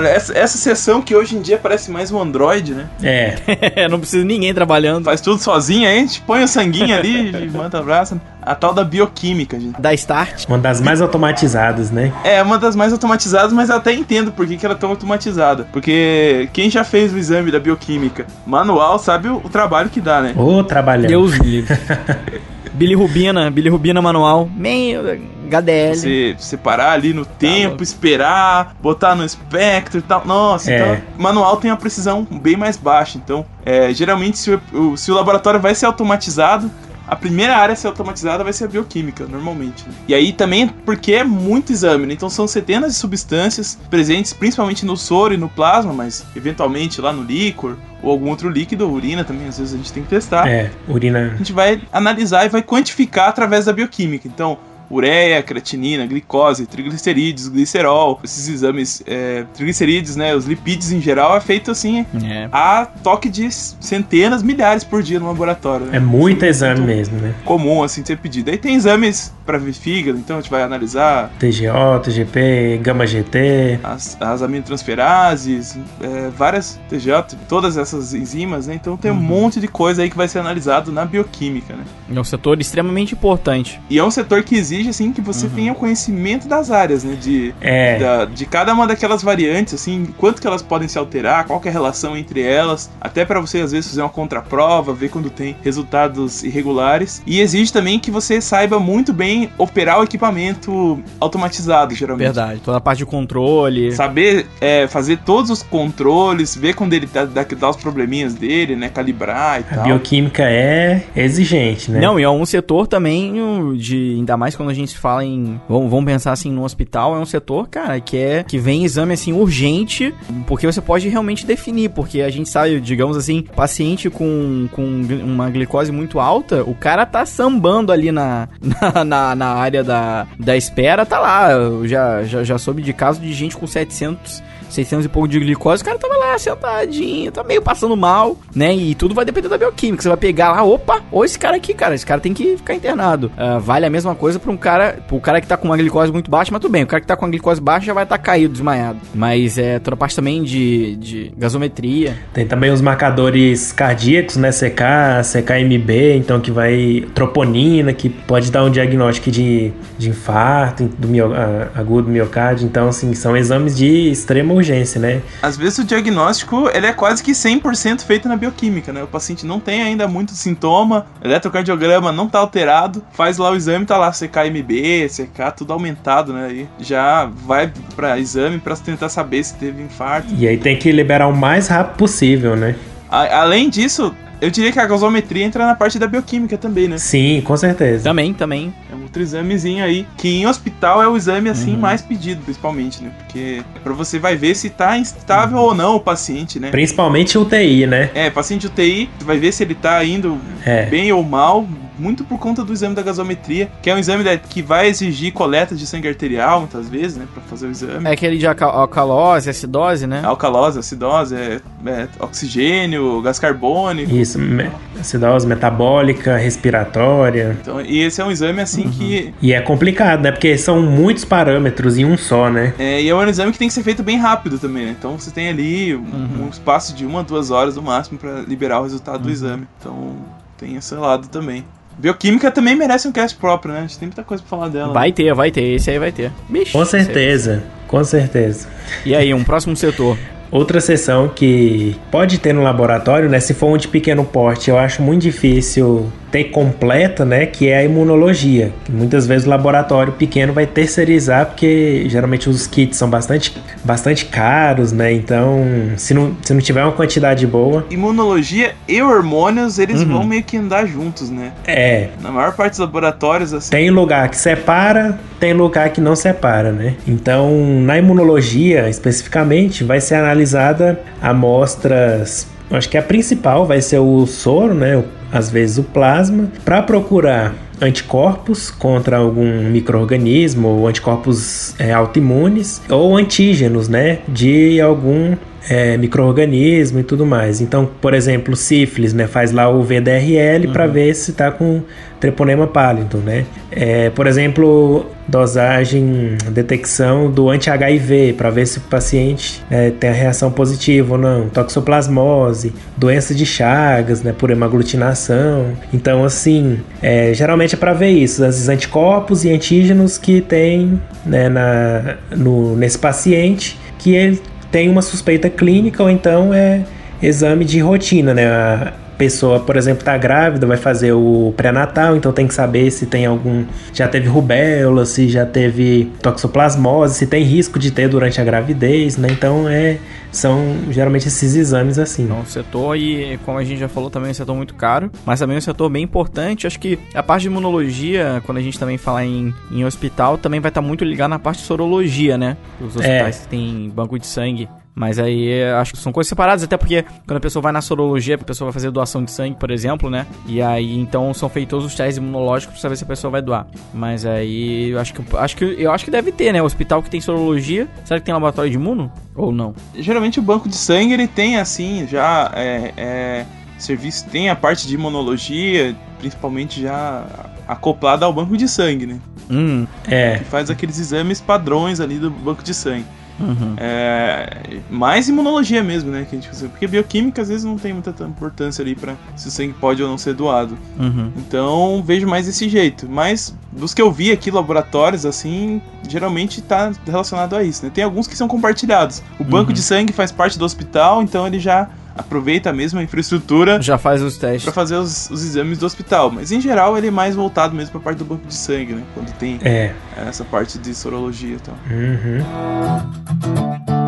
Olha, essa, essa sessão que hoje em dia parece mais um Android, né? É. não precisa de ninguém trabalhando. Faz tudo sozinho, aí a gente põe o sanguinho ali, manda abraço. A tal da bioquímica, gente. Da Start. Uma das mais automatizadas, né? É, uma das mais automatizadas, mas eu até entendo por que, que ela é tão automatizada. Porque quem já fez o exame da bioquímica manual sabe o, o trabalho que dá, né? Ô, trabalhando. Deus livre. Bilirrubina, bilirrubina manual, meio HDL. Você separar ali no tempo, tá esperar, botar no espectro e tal. Nossa, é. então manual tem uma precisão bem mais baixa. Então, é, geralmente, se o, se o laboratório vai ser automatizado, a primeira área a ser automatizada vai ser a bioquímica, normalmente. Né? E aí também porque é muito exame, né? Então são centenas de substâncias presentes principalmente no soro e no plasma, mas eventualmente lá no líquor ou algum outro líquido, urina também, às vezes a gente tem que testar. É, urina. A gente vai analisar e vai quantificar através da bioquímica. Então, ureia, creatinina, glicose, triglicerídeos, glicerol, esses exames é, triglicerídeos, né, os lipídios em geral é feito assim é. a toque de centenas, milhares por dia no laboratório. Né? É muito exame mesmo, né? Comum assim de ser pedido. Aí tem exames para ver fígado, então a gente vai analisar TGO, TGP, gama GT, as, as aminotransferases, é, várias TGO, todas essas enzimas, né? Então tem um uhum. monte de coisa aí que vai ser analisado na bioquímica, né? É um setor extremamente importante. E é um setor que exige assim que você uhum. tenha conhecimento das áreas, né? De, é. da, de cada uma daquelas variantes, assim, quanto que elas podem se alterar, qual é a relação entre elas, até para você às vezes fazer uma contraprova, ver quando tem resultados irregulares. E exige também que você saiba muito bem operar o equipamento automatizado, geralmente. Verdade, toda a parte de controle. Saber é, fazer todos os controles, ver quando ele dá, dá, dá os probleminhas dele, né? Calibrar e a tal. A bioquímica é exigente, né? Não, e é um setor também de, ainda mais quando a gente fala em. Vamos, vamos pensar assim no hospital, é um setor, cara, que é. que vem exame assim urgente, porque você pode realmente definir, porque a gente sabe, digamos assim, paciente com, com uma glicose muito alta, o cara tá sambando ali na, na, na, na área da, da espera, tá lá. Eu já, já, já soube de caso de gente com 700 600 e pouco de glicose, o cara tava lá sentadinho, tá meio passando mal, né? E tudo vai depender da bioquímica. Você vai pegar lá, opa, ou esse cara aqui, cara, esse cara tem que ficar internado. Uh, vale a mesma coisa pra um cara, pro cara que tá com uma glicose muito baixa, mas tudo bem, o cara que tá com uma glicose baixa já vai estar tá caído, desmaiado. Mas é toda a parte também de, de gasometria. Tem também os marcadores cardíacos, né? CK, CKMB, então que vai troponina, que pode dar um diagnóstico de, de infarto do mio, agudo do miocárdio. Então, assim, são exames de extrema urgência, né? Às vezes o diagnóstico diagnóstico ele é quase que 100% feito na bioquímica, né? O paciente não tem ainda muito sintoma, eletrocardiograma não tá alterado, faz lá o exame, tá lá CKMB, CK, tudo aumentado, né? E já vai para exame para tentar saber se teve infarto. E aí tem que liberar o mais rápido possível, né? A, além disso, eu diria que a gasometria entra na parte da bioquímica também, né? Sim, com certeza. Também, também. Outro examezinho aí, que em hospital é o exame assim uhum. mais pedido, principalmente, né? Porque é pra você vai ver se tá instável uhum. ou não o paciente, né? Principalmente UTI, né? É, paciente UTI, você vai ver se ele tá indo é. bem ou mal, muito por conta do exame da gasometria, que é um exame que vai exigir coleta de sangue arterial, muitas vezes, né, para fazer o exame. É aquele de alcalose, acidose, né? Alcalose, acidose, é, é oxigênio, gás carbônico. Isso, me acidose metabólica, respiratória. Então, e esse é um exame assim uhum. que... E é complicado, né, porque são muitos parâmetros em um só, né? É, e é um exame que tem que ser feito bem rápido também, né? Então você tem ali uhum. um espaço de uma, duas horas no máximo para liberar o resultado uhum. do exame. Então tem esse lado também. Bioquímica também merece um cast próprio, né? A gente tem muita coisa pra falar dela. Vai ter, vai ter. Esse aí vai ter. Bicho, com certeza, com certeza. E aí, um próximo setor? Outra sessão que pode ter no laboratório, né? Se for um de pequeno porte, eu acho muito difícil ter completa, né, que é a imunologia. Muitas vezes o laboratório pequeno vai terceirizar porque geralmente os kits são bastante, bastante caros, né? Então, se não, se não tiver uma quantidade boa, imunologia e hormônios, eles uhum. vão meio que andar juntos, né? É. Na maior parte dos laboratórios assim. Tem lugar que separa, tem lugar que não separa, né? Então, na imunologia, especificamente, vai ser analisada amostras acho que a principal vai ser o soro, né? Às vezes o plasma, para procurar anticorpos contra algum microorganismo ou anticorpos é, autoimunes ou antígenos, né? De algum é, microorganismo e tudo mais. Então, por exemplo, sífilis, né, faz lá o VDRL uhum. para ver se está com treponema pálido, né? É, por exemplo, dosagem, detecção do anti-HIV para ver se o paciente é, tem a reação positiva ou não, toxoplasmose, doença de Chagas, né, por hemaglutinação. Então, assim, é, geralmente é para ver isso, esses anticorpos e antígenos que tem né, na, no, nesse paciente que ele tem uma suspeita clínica ou então é exame de rotina, né? A pessoa, por exemplo, está grávida, vai fazer o pré-natal, então tem que saber se tem algum. Já teve rubéola, se já teve toxoplasmose, se tem risco de ter durante a gravidez, né? Então é. São geralmente esses exames assim. Então, o setor, e como a gente já falou, também é um setor muito caro, mas também é um setor bem importante. Acho que a parte de imunologia, quando a gente também falar em, em hospital, também vai estar muito ligado na parte de sorologia, né? Os hospitais é. que tem banco de sangue mas aí acho que são coisas separadas, até porque quando a pessoa vai na sorologia, a pessoa vai fazer doação de sangue, por exemplo, né? E aí então são feitos os testes imunológicos para saber se a pessoa vai doar. Mas aí eu acho que acho que eu acho que deve ter, né? O hospital que tem sorologia, será que tem laboratório de imuno ou não? Geralmente o banco de sangue ele tem assim já é, é serviço tem a parte de imunologia, principalmente já acoplada ao banco de sangue, né? Hum, é. Que faz aqueles exames padrões ali do banco de sangue. Uhum. É, mais imunologia mesmo, né? Que a gente, porque bioquímica às vezes não tem muita importância ali para se o sangue pode ou não ser doado. Uhum. Então vejo mais desse jeito. Mas dos que eu vi aqui, laboratórios, assim, geralmente tá relacionado a isso, né? Tem alguns que são compartilhados. O banco uhum. de sangue faz parte do hospital, então ele já aproveita a mesma infraestrutura. Já faz os testes. Para fazer os, os, exames do hospital. Mas em geral ele é mais voltado mesmo para parte do banco de sangue, né? Quando tem é. essa parte de sorologia e tal. Uhum.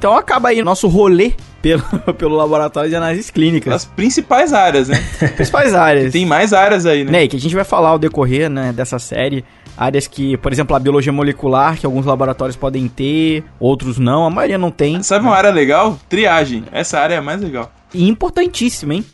Então acaba aí o nosso rolê pelo, pelo laboratório de análises clínicas. As principais áreas, né? principais áreas. Tem mais áreas aí, né? né? Que a gente vai falar ao decorrer né, dessa série. Áreas que, por exemplo, a biologia molecular, que alguns laboratórios podem ter, outros não, a maioria não tem. Sabe uma área legal? Triagem. Essa área é a mais legal. E importantíssima, hein?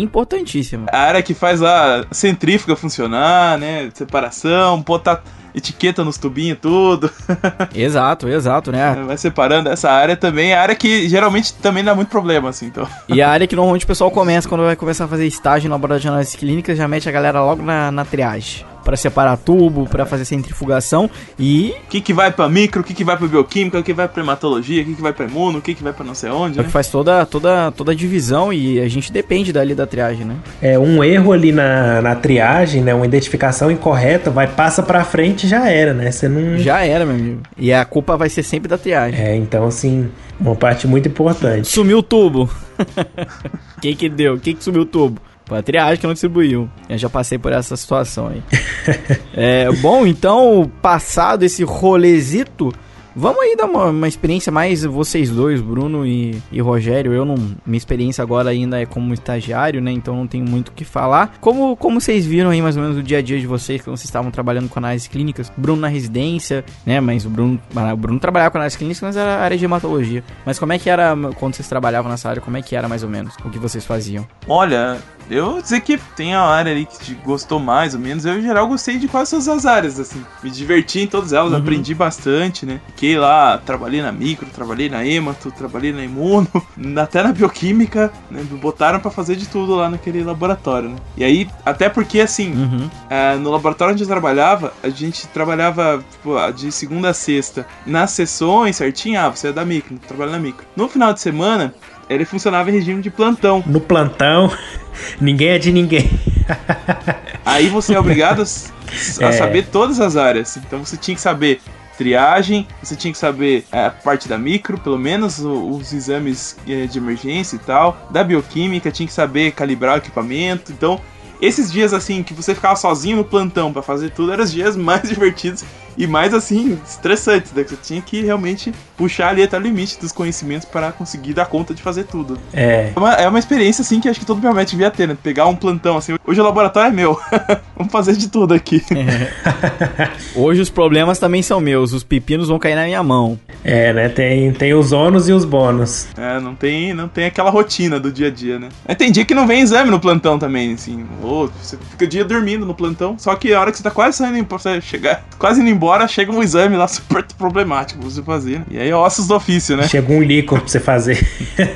Importantíssima. A área que faz a centrífuga funcionar, né? Separação, botar etiqueta nos tubinhos tudo. exato, exato, né? Vai separando essa área também, é a área que geralmente também dá muito problema, assim, então. E a área que normalmente o pessoal começa quando vai começar a fazer estágio no laboratório de análises clínicas, já mete a galera logo na, na triagem. Para separar tubo, para fazer centrifugação e O que, que vai pra micro, o que, que vai pra bioquímica, o que vai pra hematologia, o que, que vai pra imuno, o que, que vai pra não sei onde, é né? que faz toda, toda, toda a divisão e a gente depende dali da triagem, né? É, um erro ali na, na triagem, né? Uma identificação incorreta, vai, passa pra frente e já era, né? Você não. Já era, meu amigo. E a culpa vai ser sempre da triagem. É, então, assim, uma parte muito importante. Sumiu o tubo. Quem que deu? Quem que sumiu o tubo? Foi a triagem que não distribuiu. Eu já passei por essa situação aí. é, bom, então, passado esse rolezito, vamos aí dar uma, uma experiência mais vocês dois, Bruno e, e Rogério. Eu não. Minha experiência agora ainda é como estagiário, né? Então não tenho muito o que falar. Como, como vocês viram aí mais ou menos o dia a dia de vocês, quando vocês estavam trabalhando com análises clínicas? Bruno na residência, né? Mas o Bruno, o Bruno trabalhava com análises clínicas, mas era área de hematologia. Mas como é que era quando vocês trabalhavam nessa área? Como é que era mais ou menos o que vocês faziam? Olha, eu vou dizer que tem a área ali que te gostou mais ou menos. Eu, em geral, gostei de quase todas as áreas, assim. Me diverti em todas elas, Uhum. aprendi bastante, né? Fiquei lá, trabalhei na micro, trabalhei na hemato, trabalhei na imuno, até na bioquímica, né? Me botaram pra fazer de tudo lá naquele laboratório, né? E aí, até porque, assim, Uhum. é, no laboratório onde eu trabalhava, a gente trabalhava tipo, de segunda a sexta. Nas sessões certinho, ah, você é da micro, trabalha na micro. No final de semana, ele funcionava em regime de plantão. No plantão, ninguém é de ninguém. Aí você é obrigado a, É. saber todas as áreas. Então você tinha que saber triagem, você tinha que saber é, a parte da micro, pelo menos os exames é, de emergência e tal. Da bioquímica, tinha que saber calibrar o equipamento. Então, esses dias assim que você ficava sozinho no plantão pra fazer tudo, eram os dias mais divertidos e mais assim estressantes, né? Que Você tinha que realmente puxar ali até o limite dos conhecimentos para conseguir dar conta de fazer tudo. É, É uma, é uma experiência assim que acho que todo biomédico devia ter, né? Pegar um plantão assim. Hoje o laboratório é meu. Vamos fazer de tudo aqui. Hoje os problemas também são meus, os pepinos vão cair na minha mão. é, né? Tem, tem os ônus e os bônus. É, não tem, não tem aquela rotina do dia a dia, né? Mas tem dia que não vem exame no plantão também, assim. Ou você fica o dia dormindo no plantão. Só que a hora que você tá quase saindo pra você chegar, quase indo embora, chega um exame lá super problemático pra você fazer. né? E aí é ossos do ofício, né? Chega um líquor pra você fazer.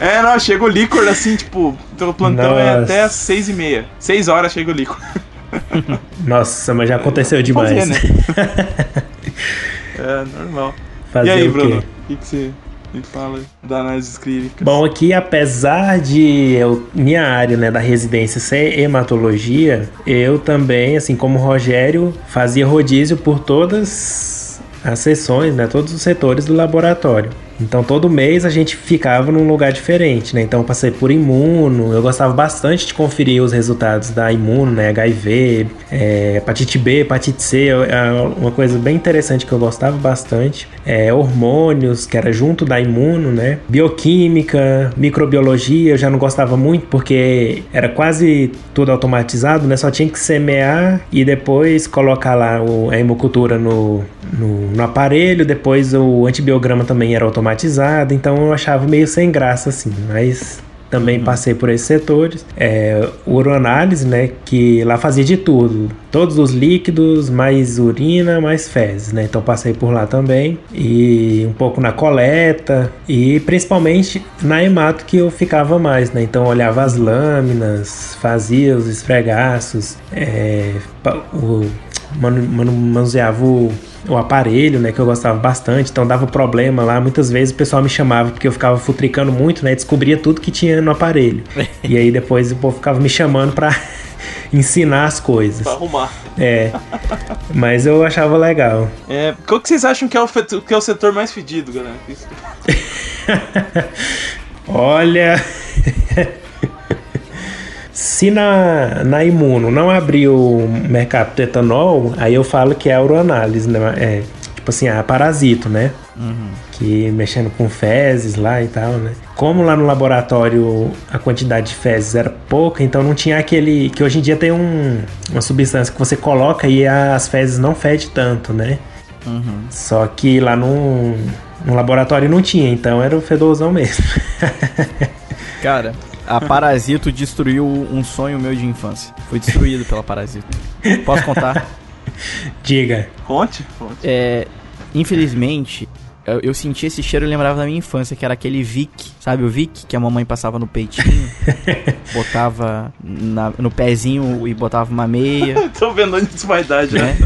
É, não, chega o líquor assim, tipo, o plantão é Nossa. até às seis e meia. Seis horas chega o líquor. Nossa, mas já aconteceu demais. Fazer, né? É, normal. Fazer e aí, o? Bruno? O que, que você me fala da análise clínica? Bom, aqui apesar de eu, minha área né, da residência ser hematologia, eu também, assim como o Rogério, fazia rodízio por todas as sessões, né, todos os setores do laboratório. Então todo mês a gente ficava num lugar diferente, né? Então passei por imuno, eu gostava bastante de conferir os resultados da imuno, né? HIV, é, hepatite B, hepatite C, é uma coisa bem interessante que eu gostava bastante. É, hormônios, que era junto da imuno, né? Bioquímica, microbiologia, eu já não gostava muito porque era quase tudo automatizado, né? Só tinha que semear e depois colocar lá o, a hemocultura no, no, no aparelho, depois o antibiograma também era automatizado, então eu achava meio sem graça assim, mas também passei por esses setores. É, uroanálise, né, que lá fazia de tudo, todos os líquidos, mais urina, mais fezes, né, então passei por lá também e um pouco na coleta e principalmente na hemato que eu ficava mais, né, então olhava as lâminas, fazia os esfregaços, é, o, manu- manu- manuseava o o aparelho, né, que eu gostava bastante, então dava problema lá. Muitas vezes o pessoal me chamava porque eu ficava futricando muito, né, descobria tudo que tinha no aparelho. e aí depois o povo ficava me chamando pra ensinar as coisas. Pra arrumar. É. Mas eu achava legal. É, qual que vocês acham que é o, que é o setor mais fedido, galera? Olha. Se na, na imuno não abrir o mercado do etanol, aí eu falo que é a uroanálise, né? É, tipo assim, a parasito, né? Que mexendo com fezes lá e tal, né? Como lá no laboratório a quantidade de fezes era pouca, então não tinha aquele. Que hoje em dia tem um, uma substância que você coloca e as fezes não fedem tanto, né? Só que lá no, no laboratório não tinha, então era o fedorzão mesmo. Cara, a Parasito destruiu um sonho meu de infância. Foi destruído pela Parasito. Posso contar? Diga. Conte? Conte. É, infelizmente, eu, eu senti esse cheiro e lembrava da minha infância, que era aquele Vic, sabe o Vic que a mamãe passava no peitinho, botava na- no pezinho e botava uma meia, Tô vendo onde isso vai dar já. né?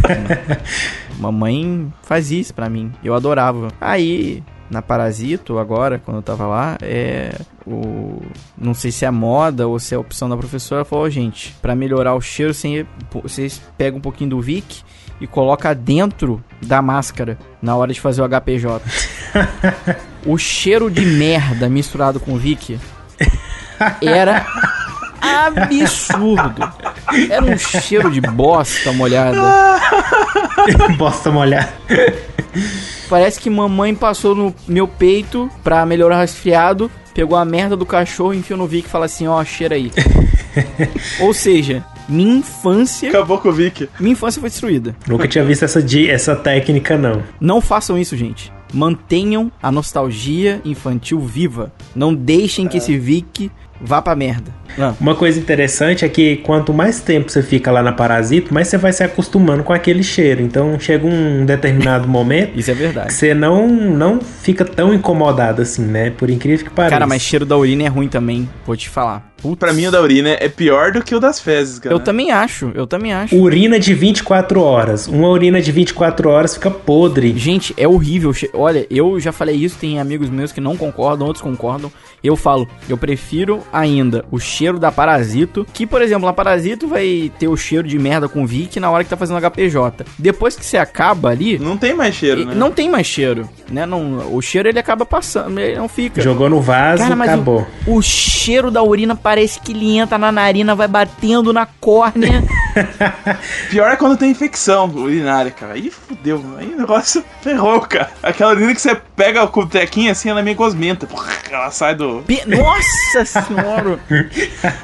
mamãe fazia isso pra mim, eu adorava. Aí, na Parasito, agora, quando eu tava lá, é. O... Não sei se é moda ou se é opção da professora, falou, "Ó, gente, pra melhorar o cheiro, você- vocês pegam um pouquinho do Vic e coloca dentro da máscara na hora de fazer o HPJ. o cheiro de merda misturado com Vic era absurdo. Era um cheiro de bosta molhada. Bosta molhada. Parece que mamãe passou no meu peito pra melhorar o resfriado, pegou a merda do cachorro, enfiou no Vic e fala assim, ó, cheira aí. Ou seja, minha infância, Acabou com o Vic. minha infância foi destruída. Nunca tinha visto essa, essa técnica, não. Não façam isso, gente. Mantenham a nostalgia infantil viva. Não deixem que esse Vic vá pra merda. Não. Uma coisa interessante é que quanto mais tempo você fica lá na Parasito, mais você vai se acostumando com aquele cheiro. Então chega um determinado momento Isso é que verdade. você não, não fica tão incomodado assim, né? Por incrível que pareça. Cara, mas cheiro da urina é ruim também, vou te falar. Putz. Pra mim, o da urina é pior do que o das fezes, cara. Eu também acho, eu também acho. Urina de 24 horas. Uma urina de 24 horas fica podre. Gente, é horrível. Olha, eu já falei isso, tem amigos meus que não concordam, outros concordam. Eu falo, eu prefiro ainda o cheiro da Parasito, que, por exemplo, a Parasito vai ter o cheiro de merda com Vic na hora que tá fazendo HPJ. Depois que você acaba ali, Não tem mais cheiro, né? não tem mais cheiro, né? Não, o cheiro ele acaba passando, ele não fica. Jogou no vaso, Cara, mas acabou. o, o cheiro da urina parece que ele entra na narina, vai batendo na córnea. Pior é quando tem infecção urinária, cara. Aí fudeu, aí o negócio ferrou, cara. Aquela urina que você pega o tequinho assim, ela é meio gosmenta. Ela sai do. Pe- Nossa senhora!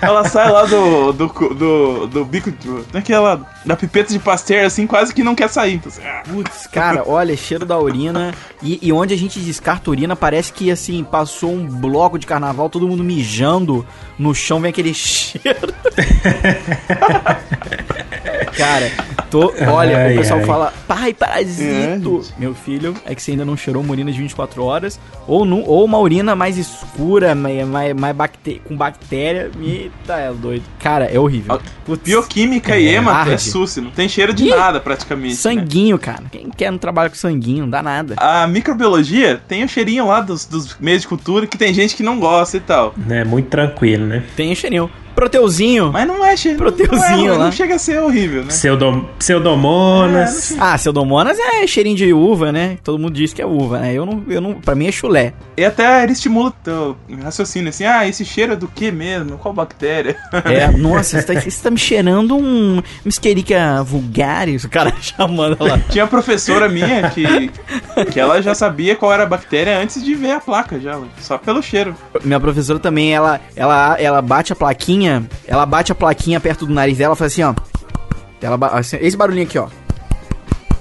Ela sai lá do. do. do, do bico. Do, daquela. Da pipeta de pasteur, assim, quase que não quer sair. Então, assim, ah, Putz, cara, olha, cheiro da urina. E, e onde a gente descarta urina, parece que assim, passou um bloco de carnaval, todo mundo mijando no chão, vem aquele cheiro. cara, tô. Olha, Ai, o pessoal ai. fala, pai, parasito. É, Meu filho, é que você ainda não cheirou uma urina de 24 horas. Ou, nu, ou uma urina mais escura, mais, mais, mais bacte- com bactéria. Eita, é doido. Cara, é horrível. Putz, Bioquímica e ema é susse, não tem cheiro de Ih, nada praticamente. né? sanguinho, cara. Quem quer não trabalha com sanguinho, não dá nada. A microbiologia tem o cheirinho lá dos, dos meios de cultura que tem gente que não gosta e tal. É muito tranquilo, né? Tem o cheirinho. Proteuzinho. Mas não é cheiro. Proteuzinho não, é, lá. não chega a ser horrível, né? Pseudo, pseudomonas. Ah, pseudomonas é cheirinho de uva, né? Todo mundo diz que é uva, né? Eu não, eu não, pra mim é chulé. E até ele estimula o raciocínio assim: ah, esse cheiro é do que mesmo? Qual bactéria? É, nossa, você tá, você tá me cheirando um, um Escherichia vulgaris, o cara chamando lá. Tinha uma professora minha que, que ela já sabia qual era a bactéria antes de ver a placa, já, só pelo cheiro. Minha professora também, ela, ela, ela bate a plaquinha, ela bate a plaquinha perto do nariz dela, faz assim, ó. Ela, assim, esse barulhinho aqui, ó.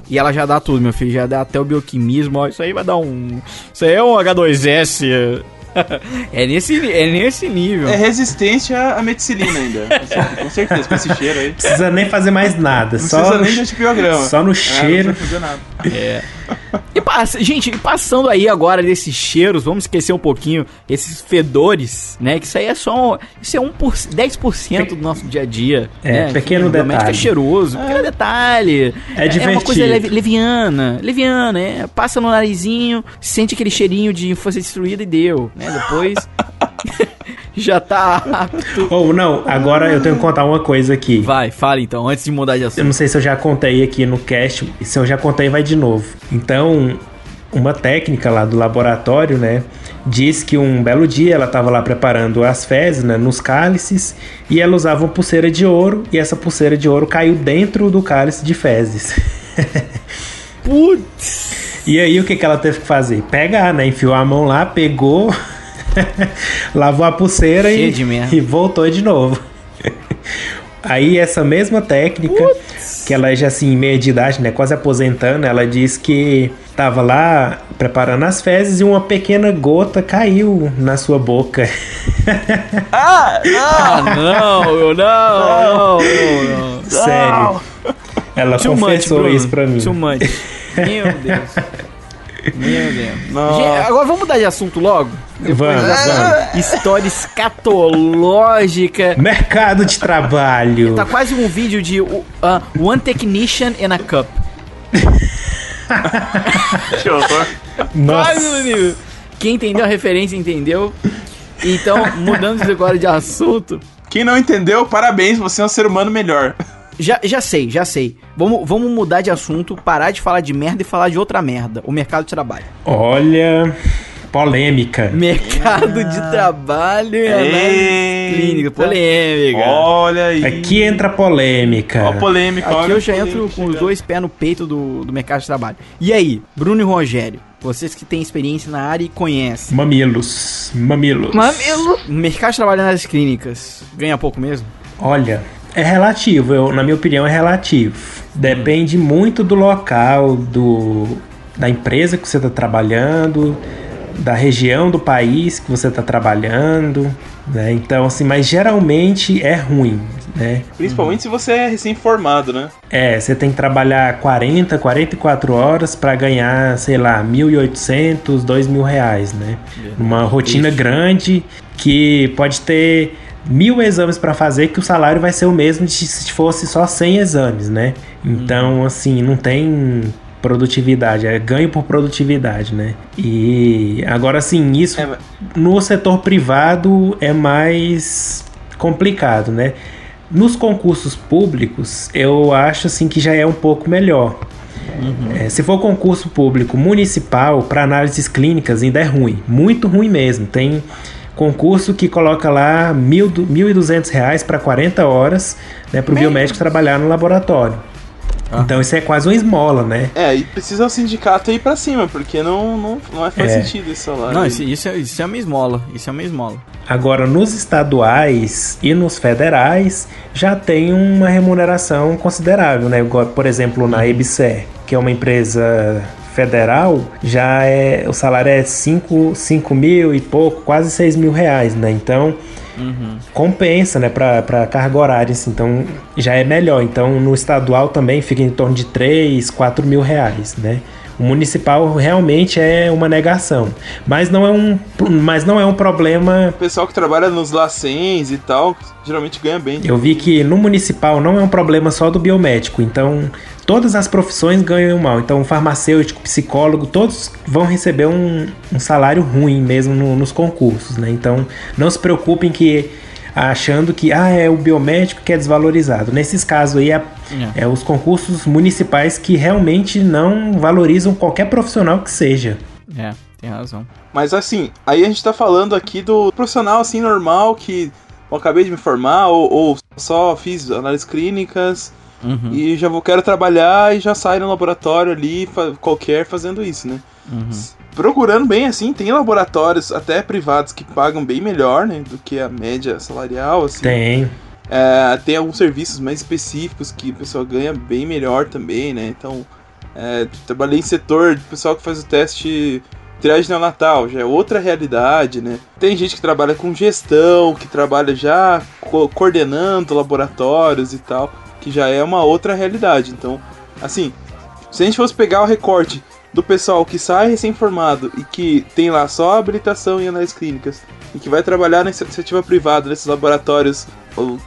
E ela já dá tudo, meu filho, já dá até o bioquimismo, ó. Isso aí vai dar um. Isso aí é um H2S. é, nesse, é nesse nível. É resistente à, à meticilina ainda. Com certeza, com esse cheiro aí. Precisa nem fazer mais nada. Não só precisa no, nem de antibiograma. só no É, cheiro. não precisa fazer nada. E passa, gente, passando aí agora desses cheiros, vamos esquecer um pouquinho esses fedores, né? Que isso aí é só. Isso é 1 por, 10% do nosso dia a dia. É, né? pequeno Que detalhe. É cheiroso, pequeno detalhe. É uma divertido. coisa leve- leviana. Leviana, é. Passa no narizinho, sente aquele cheirinho de infância destruída e deu, né? Depois. já tá apto. Ou não, agora eu tenho que contar uma coisa aqui. Vai, fala então, antes de mudar de Eu assunto. não sei se eu já contei aqui no cast, e se eu já contei, vai de novo. Então, uma técnica lá do laboratório, né, diz que um belo dia ela estava lá preparando as fezes, né, nos cálices, e ela usava uma pulseira de ouro, e essa pulseira de ouro caiu dentro do cálice de fezes. Putz! E aí o que, que ela teve que fazer? Pegar, né, enfiou a mão lá, pegou, lavou a pulseira Cheio e, de merda. e voltou de novo. Aí essa mesma técnica, que ela já assim, meia de idade, né, quase aposentando, ela diz que tava lá preparando as fezes e uma pequena gota caiu na sua boca. Ah, não, não, não, não, não. Sério. Ela Too much, confessou Bruno. isso pra mim. Too much. Meu Deus. Meu Deus. Gente, agora vamos mudar de assunto logo? Vamos, vamos. História escatológica. Mercado de trabalho. Tá quase um vídeo de uh, One Technician in a Cup. Que horror. Nossa. Quase, amigo. Quem entendeu a referência entendeu. Então, mudando agora de assunto. Quem não entendeu, parabéns, você é um ser humano melhor. Já, já sei, já sei. Vamos, vamos mudar de assunto, parar de falar de merda e falar de outra merda. O mercado de trabalho. Olha, polêmica. Mercado de trabalho e análise clínica. Polêmica. Olha aí. Aqui entra polêmica. Ó, polêmica. Aqui olha eu já entro com os dois pés no peito do, do mercado de trabalho. E aí, Bruno e Rogério, vocês que têm experiência na área e conhecem. Mamilos. Mamilos. O mercado de trabalho nas clínicas ganha pouco mesmo? Olha, é relativo, eu, na minha opinião é relativo. Depende muito do local, do, da empresa que você está trabalhando, da região do país que você está trabalhando, né? Então, assim, mas geralmente é ruim, né? Principalmente se você é recém-formado, né? É, você tem que trabalhar 40, 44 horas para ganhar, sei lá, 1.800, 2.000 reais, né? Uma rotina grande que pode ter mil exames para fazer que o salário vai ser o mesmo de se fosse só 100 exames, né? Então, assim, não tem produtividade, é ganho por produtividade, né? E agora, assim, isso É, no setor privado é mais complicado, né? Nos concursos públicos, eu acho assim que já é um pouco melhor. É, se for concurso público municipal para análises clínicas ainda é ruim, muito ruim mesmo. Tem concurso que coloca lá mil, du- 1.200 reais para 40 horas né, para o biomédico trabalhar no laboratório. Então isso é quase uma esmola, né? É, e precisa o sindicato ir pra cima, porque não, não, não é, faz É. sentido esse salário. Não, isso, isso, é, isso é uma esmola. Isso é uma esmola. Agora, nos estaduais e nos federais, já tem uma remuneração considerável, né? Por exemplo, na EBSER, que é uma empresa federal, já é o salário é 5 mil e pouco, quase 6 mil reais, né? Então, compensa, né, para carga horária, assim, então já é melhor. Então, no estadual também fica em torno de 3, 4 mil reais, né? O municipal realmente é uma negação, mas não é um, mas não é um problema O pessoal que trabalha nos lacens e tal, geralmente ganha bem. Eu vi que no municipal não é um problema só do biomédico, então todas as profissões ganham mal. Então, farmacêutico, psicólogo, todos vão receber um, um salário ruim mesmo no- nos concursos, né? Então, não se preocupem que achando que ah, é o biomédico que é desvalorizado. Nesses casos aí é, é os concursos municipais que realmente não valorizam qualquer profissional que seja. É, tem razão. Mas assim, aí a gente tá falando aqui do profissional assim normal que eu acabei de me formar ou, ou só fiz análises clínicas Uhum, e já vou quero trabalhar e já saio no laboratório ali fa- qualquer fazendo isso, né? uhum. Procurando bem assim, tem laboratórios até privados que pagam bem melhor, né, do que a média salarial, assim. Tem. É, tem alguns serviços mais específicos que o pessoal ganha bem melhor também, né? Então, é, trabalhei em setor de pessoal que faz o teste triagem neonatal, já é outra realidade, né? Tem gente que trabalha com gestão, que trabalha já co- coordenando laboratórios e tal, que já é uma outra realidade. Então, assim, se a gente fosse pegar o recorte do pessoal que sai recém-formado e que tem lá só habilitação em análises clínicas e que vai trabalhar na iniciativa privada, nesses laboratórios,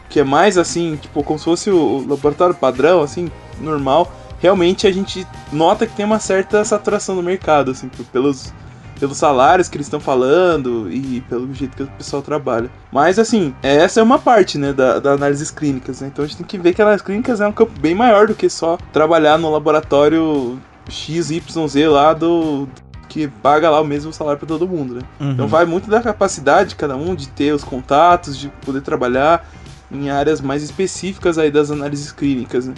que é mais assim, tipo, como se fosse o laboratório padrão, assim, normal, realmente a gente nota que tem uma certa saturação no mercado, assim, pelos, pelos salários que eles estão falando e pelo jeito que o pessoal trabalha. Mas, assim, essa é uma parte, né, da, da análises clínicas, né? Então a gente tem que ver que a análise clínicas é um campo bem maior do que só trabalhar no laboratório XYZ lá do que paga lá o mesmo salário para todo mundo, né? Uhum. Então vai muito da capacidade de cada um de ter os contatos, de poder trabalhar em áreas mais específicas aí das análises clínicas, né?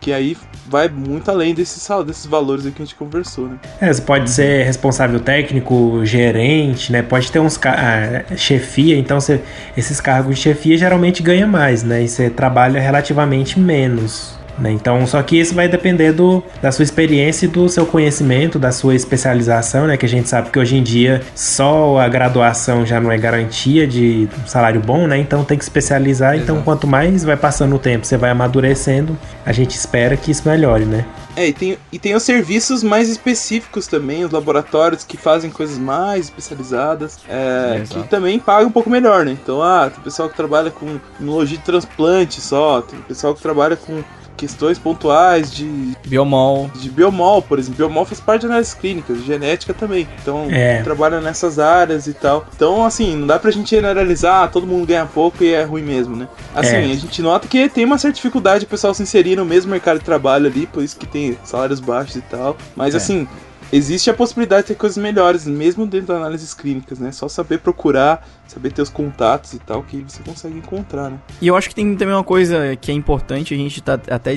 Que aí vai muito além desses, desses valores que a gente conversou, né? É, você pode ser responsável técnico, gerente, né? Pode ter uns ah, chefia, então você, esses cargos de chefia geralmente ganha mais, né? E você trabalha relativamente menos. Né? Então, só que isso vai depender do, da sua experiência e do seu conhecimento, da sua especialização, né? Que a gente sabe que hoje em dia só a graduação já não é garantia de um salário bom, né? Então tem que especializar. Então, Exato. Então, quanto mais vai passando o tempo, você vai amadurecendo, a gente espera que isso melhore, né? É, e tem, e tem os serviços mais específicos também, os laboratórios que fazem coisas mais especializadas, é, que também pagam um pouco melhor, né? Então, ah, tem pessoal que trabalha com imunologia de transplante só, tem pessoal que trabalha com questões pontuais de. Biomol. De biomol, por exemplo. Biomol faz parte de análises clínicas, genética também. Então, é. trabalha nessas áreas e tal. Então, assim, não dá pra gente generalizar, todo mundo ganha pouco e é ruim mesmo, né? Assim, é. a gente nota que tem uma certa dificuldade o pessoal se inserir no mesmo mercado de trabalho ali, por isso que tem salários baixos e tal. Mas, é. assim, existe a possibilidade de ter coisas melhores, mesmo dentro das análises clínicas, né? Só saber procurar, saber ter os contatos e tal, que você consegue encontrar, né? E eu acho que tem também uma coisa que é importante a gente tá até,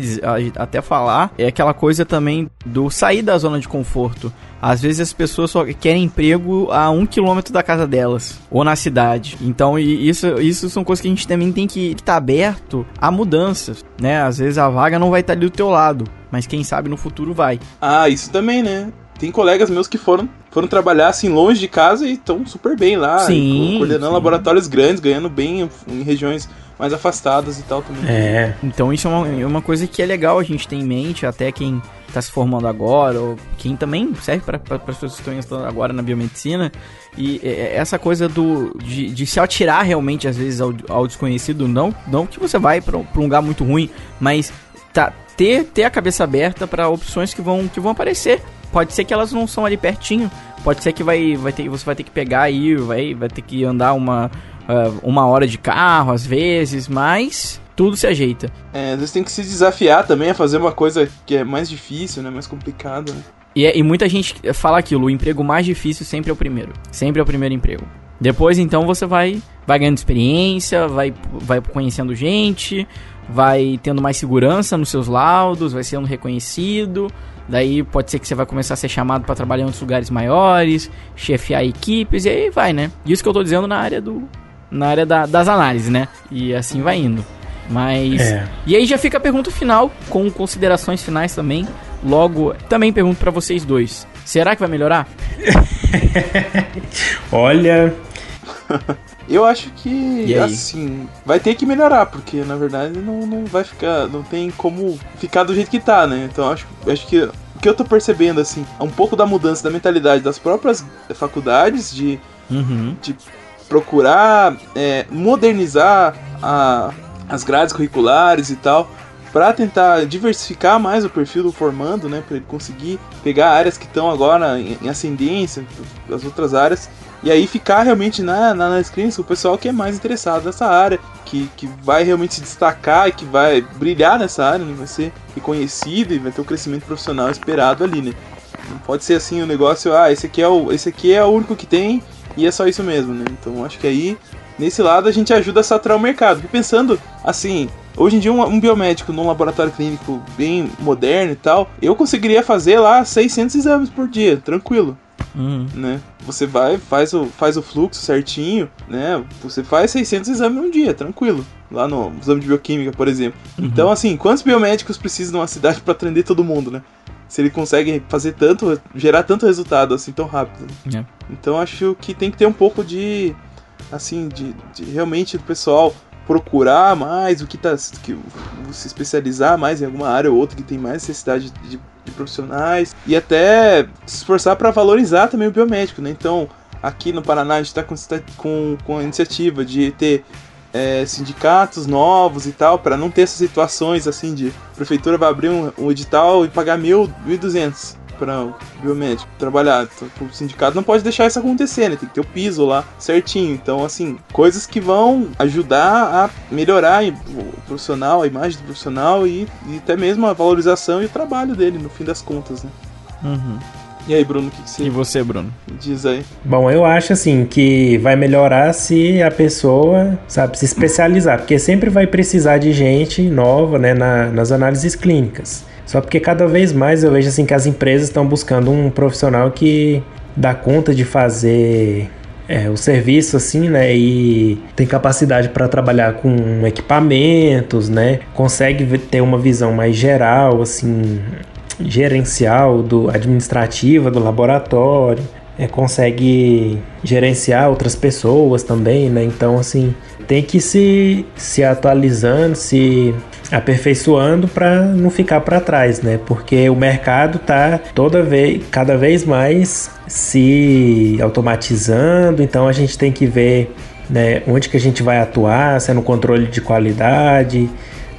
até falar, é aquela coisa também do sair da zona de conforto. Às vezes as pessoas só querem emprego a um quilômetro da casa delas, ou na cidade. Então, isso, isso são coisas que a gente também tem que estar tá aberto a mudanças, né? Às vezes a vaga não vai estar tá ali do teu lado, mas quem sabe no futuro vai. Ah, isso também, né? Tem colegas meus que foram, foram trabalhar assim longe de casa e estão super bem lá. Sim. Coordenando sim. laboratórios grandes, ganhando bem em regiões mais afastadas e tal também. É. Então isso é uma, é uma coisa que é legal a gente ter em mente, até quem está se formando agora, ou quem também serve para as pessoas que estão agora na biomedicina. E é, é, essa coisa do de, de se atirar realmente, às vezes, ao, ao desconhecido, não, não que você vai para um lugar muito ruim, mas tá, ter, ter a cabeça aberta para opções que vão, que vão aparecer pode ser que elas não são ali pertinho. Pode ser que vai, vai ter, você vai ter que pegar aí, vai, vai ter que andar uma, uh, uma hora de carro às vezes, mas tudo se ajeita. É, às vezes tem que se desafiar também a fazer uma coisa que é mais difícil, né? Mais complicada, né? E, é, e muita gente fala aquilo, o emprego mais difícil sempre é o primeiro. Sempre é o primeiro emprego. Depois, então, você vai, vai ganhando experiência, vai, vai conhecendo gente, vai tendo mais segurança nos seus laudos, vai sendo reconhecido, Daí pode ser que você vai começar a ser chamado para trabalhar em outros lugares maiores, chefiar equipes e aí vai, né? Isso que eu tô dizendo na área do na área da, das análises, né? E assim vai indo. Mas é. e aí já fica a pergunta final com considerações finais também. Logo, também pergunto para vocês dois. Será que vai melhorar? Olha, eu acho que assim, vai ter que melhorar, porque na verdade não, não vai ficar, não tem como ficar do jeito que tá, né? Então acho, acho que que eu tô percebendo assim, é um pouco da mudança da mentalidade das próprias faculdades de, uhum. de procurar é, modernizar a, as grades curriculares e tal para tentar diversificar mais o perfil do formando, né, para ele conseguir pegar áreas que estão agora em, em ascendência, as outras áreas e aí ficar realmente na, na, nas clínicas o pessoal que é mais interessado nessa área, que, que vai realmente se destacar que vai brilhar nessa área, né? vai ser reconhecido e vai ter o crescimento profissional esperado ali, né? Não pode ser assim o negócio, ah, esse aqui é o, esse aqui é o único que tem e é só isso mesmo, né? Então acho que aí, nesse lado, a gente ajuda a saturar o mercado. Porque pensando assim, Hoje em dia, um, um, biomédico num laboratório clínico bem moderno e tal, eu conseguiria fazer lá 600 exames por dia, tranquilo. Uhum. Né? Você vai, faz o, faz o fluxo certinho, né? Você faz 600 exames num dia, tranquilo. Lá no exame de bioquímica, por exemplo. Uhum. Então, assim, quantos biomédicos precisam numa cidade para atender todo mundo, né? Se ele consegue fazer tanto, gerar tanto resultado assim tão rápido. Né? Então, acho que tem que ter um pouco de, assim, de, de realmente do pessoal procurar mais o que tá que, se especializar mais em alguma área ou outra que tem mais necessidade de de profissionais e até se esforçar para valorizar também o biomédico, né? Então, aqui no Paraná a gente está com, com, com a iniciativa de ter é, sindicatos novos e tal, para não ter essas situações assim de prefeitura vai abrir um, um edital e pagar mil, mil duzentos para o biomédico trabalhar. Então, o sindicato não pode deixar isso acontecer, né? Tem que ter o piso lá certinho. Então, assim, coisas que vão ajudar a melhorar o profissional, a imagem do profissional e, e até mesmo a valorização e o trabalho dele, no fim das contas, né? Uhum. E aí, Bruno, o que, que você. E você, Bruno? Diz aí. Bom, eu acho assim que vai melhorar se a pessoa, sabe, se especializar, porque sempre vai precisar de gente nova, né, na, nas análises clínicas. Só porque cada vez mais eu vejo assim que as empresas estão buscando um profissional que dá conta de fazer é, o serviço assim, né? E tem capacidade para trabalhar com equipamentos, né? Consegue ter uma visão mais geral, assim, gerencial do administrativa do laboratório. É, consegue gerenciar outras pessoas também, né? Então, assim, tem que se, se atualizando, se aperfeiçoando para não ficar para trás, né? Porque o mercado tá toda vez, cada vez mais se automatizando, então a gente tem que ver né, onde que a gente vai atuar, se é no controle de qualidade,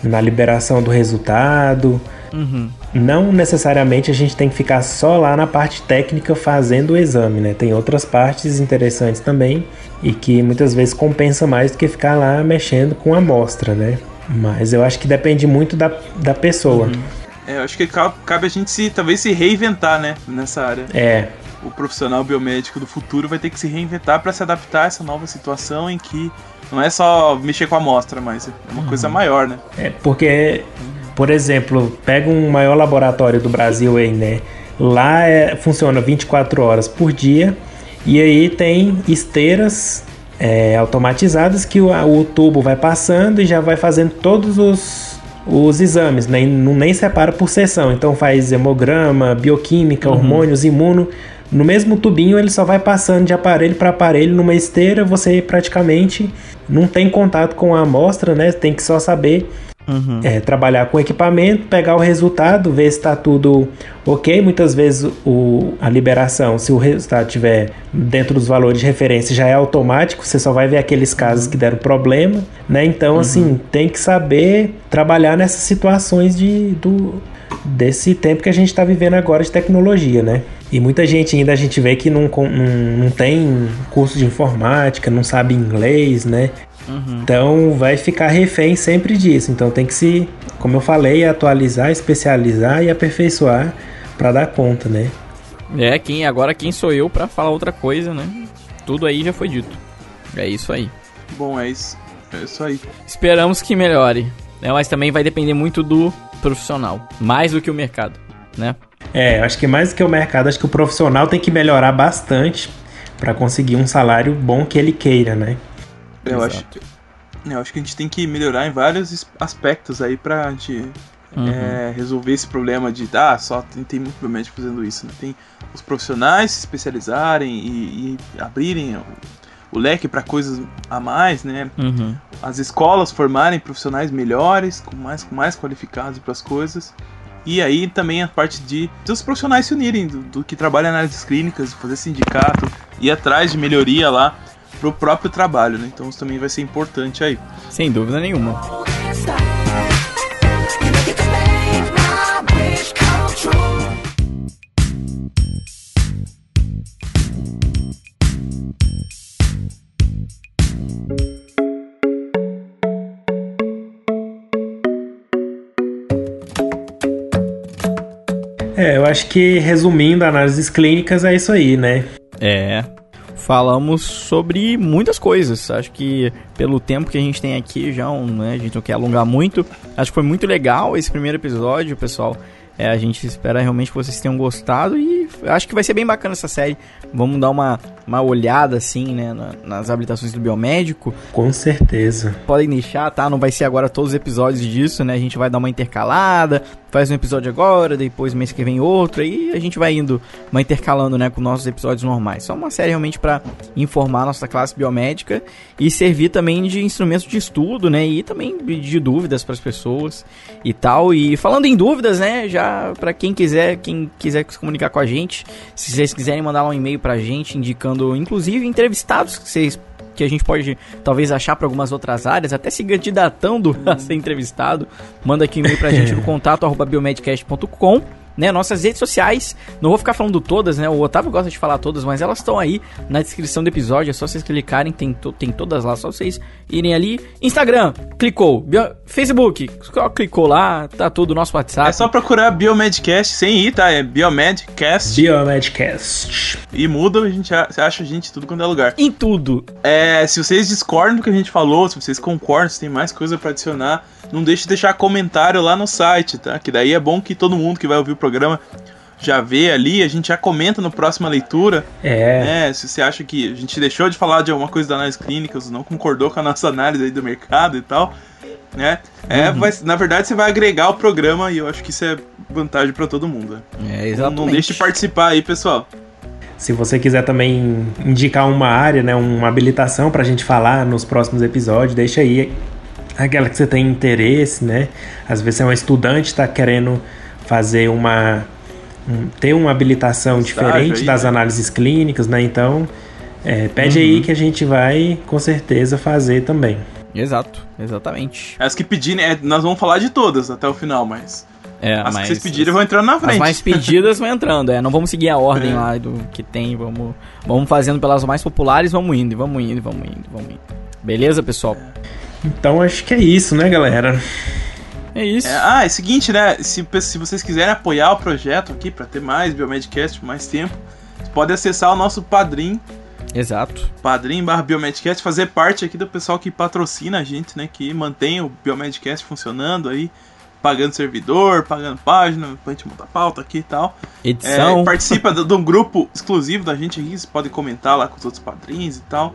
na liberação do resultado. Uhum. Não necessariamente a gente tem que ficar só lá na parte técnica fazendo o exame, né? Tem outras partes interessantes também e que muitas vezes compensa mais do que ficar lá mexendo com a amostra, né? Mas eu acho que depende muito da, da pessoa. Uhum. É, eu acho que cabe a gente se talvez se reinventar, né, nessa área. É. O profissional biomédico do futuro vai ter que se reinventar para se adaptar a essa nova situação em que não é só mexer com a amostra, mas é uma uhum. coisa maior, né? É, porque, por exemplo, pega um maior laboratório do Brasil aí, né? Lá é, funciona 24 horas por dia e aí tem esteiras é, automatizadas que o, o, tubo vai passando e já vai fazendo todos os, os exames, né? não nem separa por seção. Então faz hemograma, bioquímica, uhum. hormônios, imuno. No mesmo tubinho ele só vai passando de aparelho para aparelho numa esteira, você praticamente não tem contato com a amostra, né? Tem que só saber Uhum. É, trabalhar com equipamento, pegar o resultado, ver se está tudo ok. Muitas vezes o, a liberação, se o resultado estiver dentro dos valores de referência, já é automático, você só vai ver aqueles casos que deram problema. Né? Então, uhum. assim, tem que saber trabalhar nessas situações de, do, desse tempo que a gente está vivendo agora de tecnologia, né? E muita gente ainda a gente vê que não, não, não tem curso de informática, não sabe inglês, né? Uhum. Então vai ficar refém sempre disso. Então tem que se, como eu falei, atualizar, especializar e aperfeiçoar para dar conta, né? É, quem agora quem sou eu para falar outra coisa, né? Tudo aí já foi dito. É isso aí. Bom, é isso. É isso aí. Esperamos que melhore. Né? Mas também vai depender muito do profissional. Mais do que o mercado, né? É, acho que mais do que o mercado, acho que o profissional tem que melhorar bastante para conseguir um salário bom que ele queira, né? Eu acho, eu acho que a gente tem que melhorar em vários aspectos aí pra gente uhum. é, resolver esse problema de ah, só tem, tem muito biomédico fazendo isso. Né? Tem os profissionais se especializarem e, e abrirem o, o leque para coisas a mais, né? Uhum. As escolas formarem profissionais melhores, com mais, com mais qualificados para as coisas. E aí também a parte de os profissionais se unirem, do, do que trabalha em análises clínicas, fazer sindicato, ir atrás de melhoria lá pro próprio trabalho, né? Então isso também vai ser importante aí. Sem dúvida nenhuma. É, eu acho que resumindo análises clínicas é isso aí, né? É, falamos sobre muitas coisas. Acho que pelo tempo que a gente tem aqui já, um, né, a gente não quer alongar muito. Acho que foi muito legal esse primeiro episódio, pessoal. É, a gente espera realmente que vocês tenham gostado e acho que vai ser bem bacana essa série. Vamos dar uma, uma olhada assim, né, na, nas habilitações do biomédico. Com certeza. Podem deixar, tá? Não vai ser agora todos os episódios disso, né? A gente vai dar uma intercalada, faz um episódio agora, depois mês que vem outro, e a gente vai indo, vai intercalando, né, com nossos episódios normais. Só uma série realmente para informar nossa classe biomédica e servir também de instrumento de estudo, né, e também de dúvidas para as pessoas e tal. E falando em dúvidas, né, já para quem quiser, quem quiser se comunicar com a gente, se vocês quiserem mandar um e-mail pra gente indicando inclusive entrevistados que vocês que a gente pode talvez achar para algumas outras áreas, até se candidatando a ser entrevistado, manda aqui um e-mail pra gente no contato arroba biomedcast.com né, nossas redes sociais. Não vou ficar falando todas, né? O Otávio gosta de falar todas, mas elas estão aí na descrição do episódio. É só vocês clicarem, tem, to, tem todas lá, só vocês irem ali. Instagram, clicou. Bio, Facebook, clicou lá, tá tudo. Nosso WhatsApp. É só procurar Biomedcast sem ir, tá? É Biomedcast. Biomedcast. E muda, a gente acha a gente tudo quando é lugar. Em tudo. É, se vocês discordam do que a gente falou, se vocês concordam, se tem mais coisa para adicionar, não deixe de deixar comentário lá no site, tá? Que daí é bom que todo mundo que vai ouvir o programa já vê ali, a gente já comenta no próxima leitura. É. Né? Se você acha que a gente deixou de falar de alguma coisa da análise clínica, você não concordou com a nossa análise aí do mercado e tal, né? É, Uhum. vai, na verdade, você vai agregar o programa e eu acho que isso é vantagem pra todo mundo. É, Não, exatamente. não deixe de participar aí, pessoal. Se você quiser também indicar uma área, né, uma habilitação pra gente falar nos próximos episódios, deixa aí aquela que você tem interesse, né? Às vezes você é um estudante, está querendo fazer uma um- ter uma habilitação Estágio diferente aí, das né? análises clínicas, né? Então, é, pede aí Uhum. que a gente vai com certeza fazer também. Exato, exatamente. As que pedirem, é, nós vamos falar de todas até o final, mas É, as mas que vocês pedirem vão entrando na As frente. mais pedidas vão entrando, é. Não vamos seguir a ordem É. lá do que tem, vamos, vamos fazendo pelas mais populares, vamos indo, e vamos indo, e vamos indo, vamos indo. Beleza, pessoal? Então, acho que é isso, né, galera? É isso. É, ah, é o seguinte, né? Se, se vocês quiserem apoiar o projeto aqui pra ter mais Biomedcast, mais tempo, vocês podem acessar o nosso Padrim, Exato. Padrim barra Biomedcast, fazer parte aqui do pessoal que patrocina a gente, né? Que mantém o Biomedcast funcionando aí, pagando servidor, pagando página, pra gente montar pauta aqui e tal. É, Edição. participa de de um grupo exclusivo da gente aqui, vocês podem comentar lá com os outros padrinhos e tal.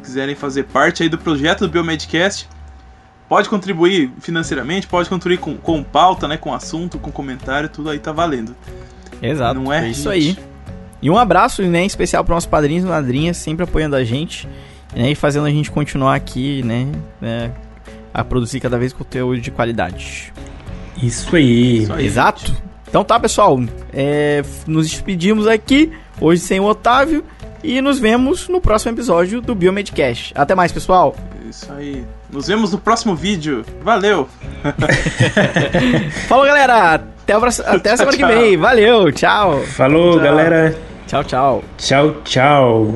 Se quiserem fazer parte aí do projeto do Biomedcast, pode contribuir financeiramente, pode contribuir com, com pauta, né, com assunto, com comentário, tudo aí tá valendo. Exato. não é, é isso gente? aí. E um abraço, né, em especial para nossos padrinhos e madrinhas, sempre apoiando a gente, né, e fazendo a gente continuar aqui, né, né, a produzir cada vez conteúdo de qualidade. Isso aí. Isso aí. Exato. Então tá, pessoal. é, nos despedimos aqui, hoje sem o Otávio, e nos vemos no próximo episódio do Biomedcast. Até mais, pessoal. Isso aí. Nos vemos no próximo vídeo. Valeu! Falou, galera. Até, a próxima- até a semana que Tchau. vem. Valeu. Tchau. Falou, Tchau. galera. Tchau, tchau. Tchau, tchau.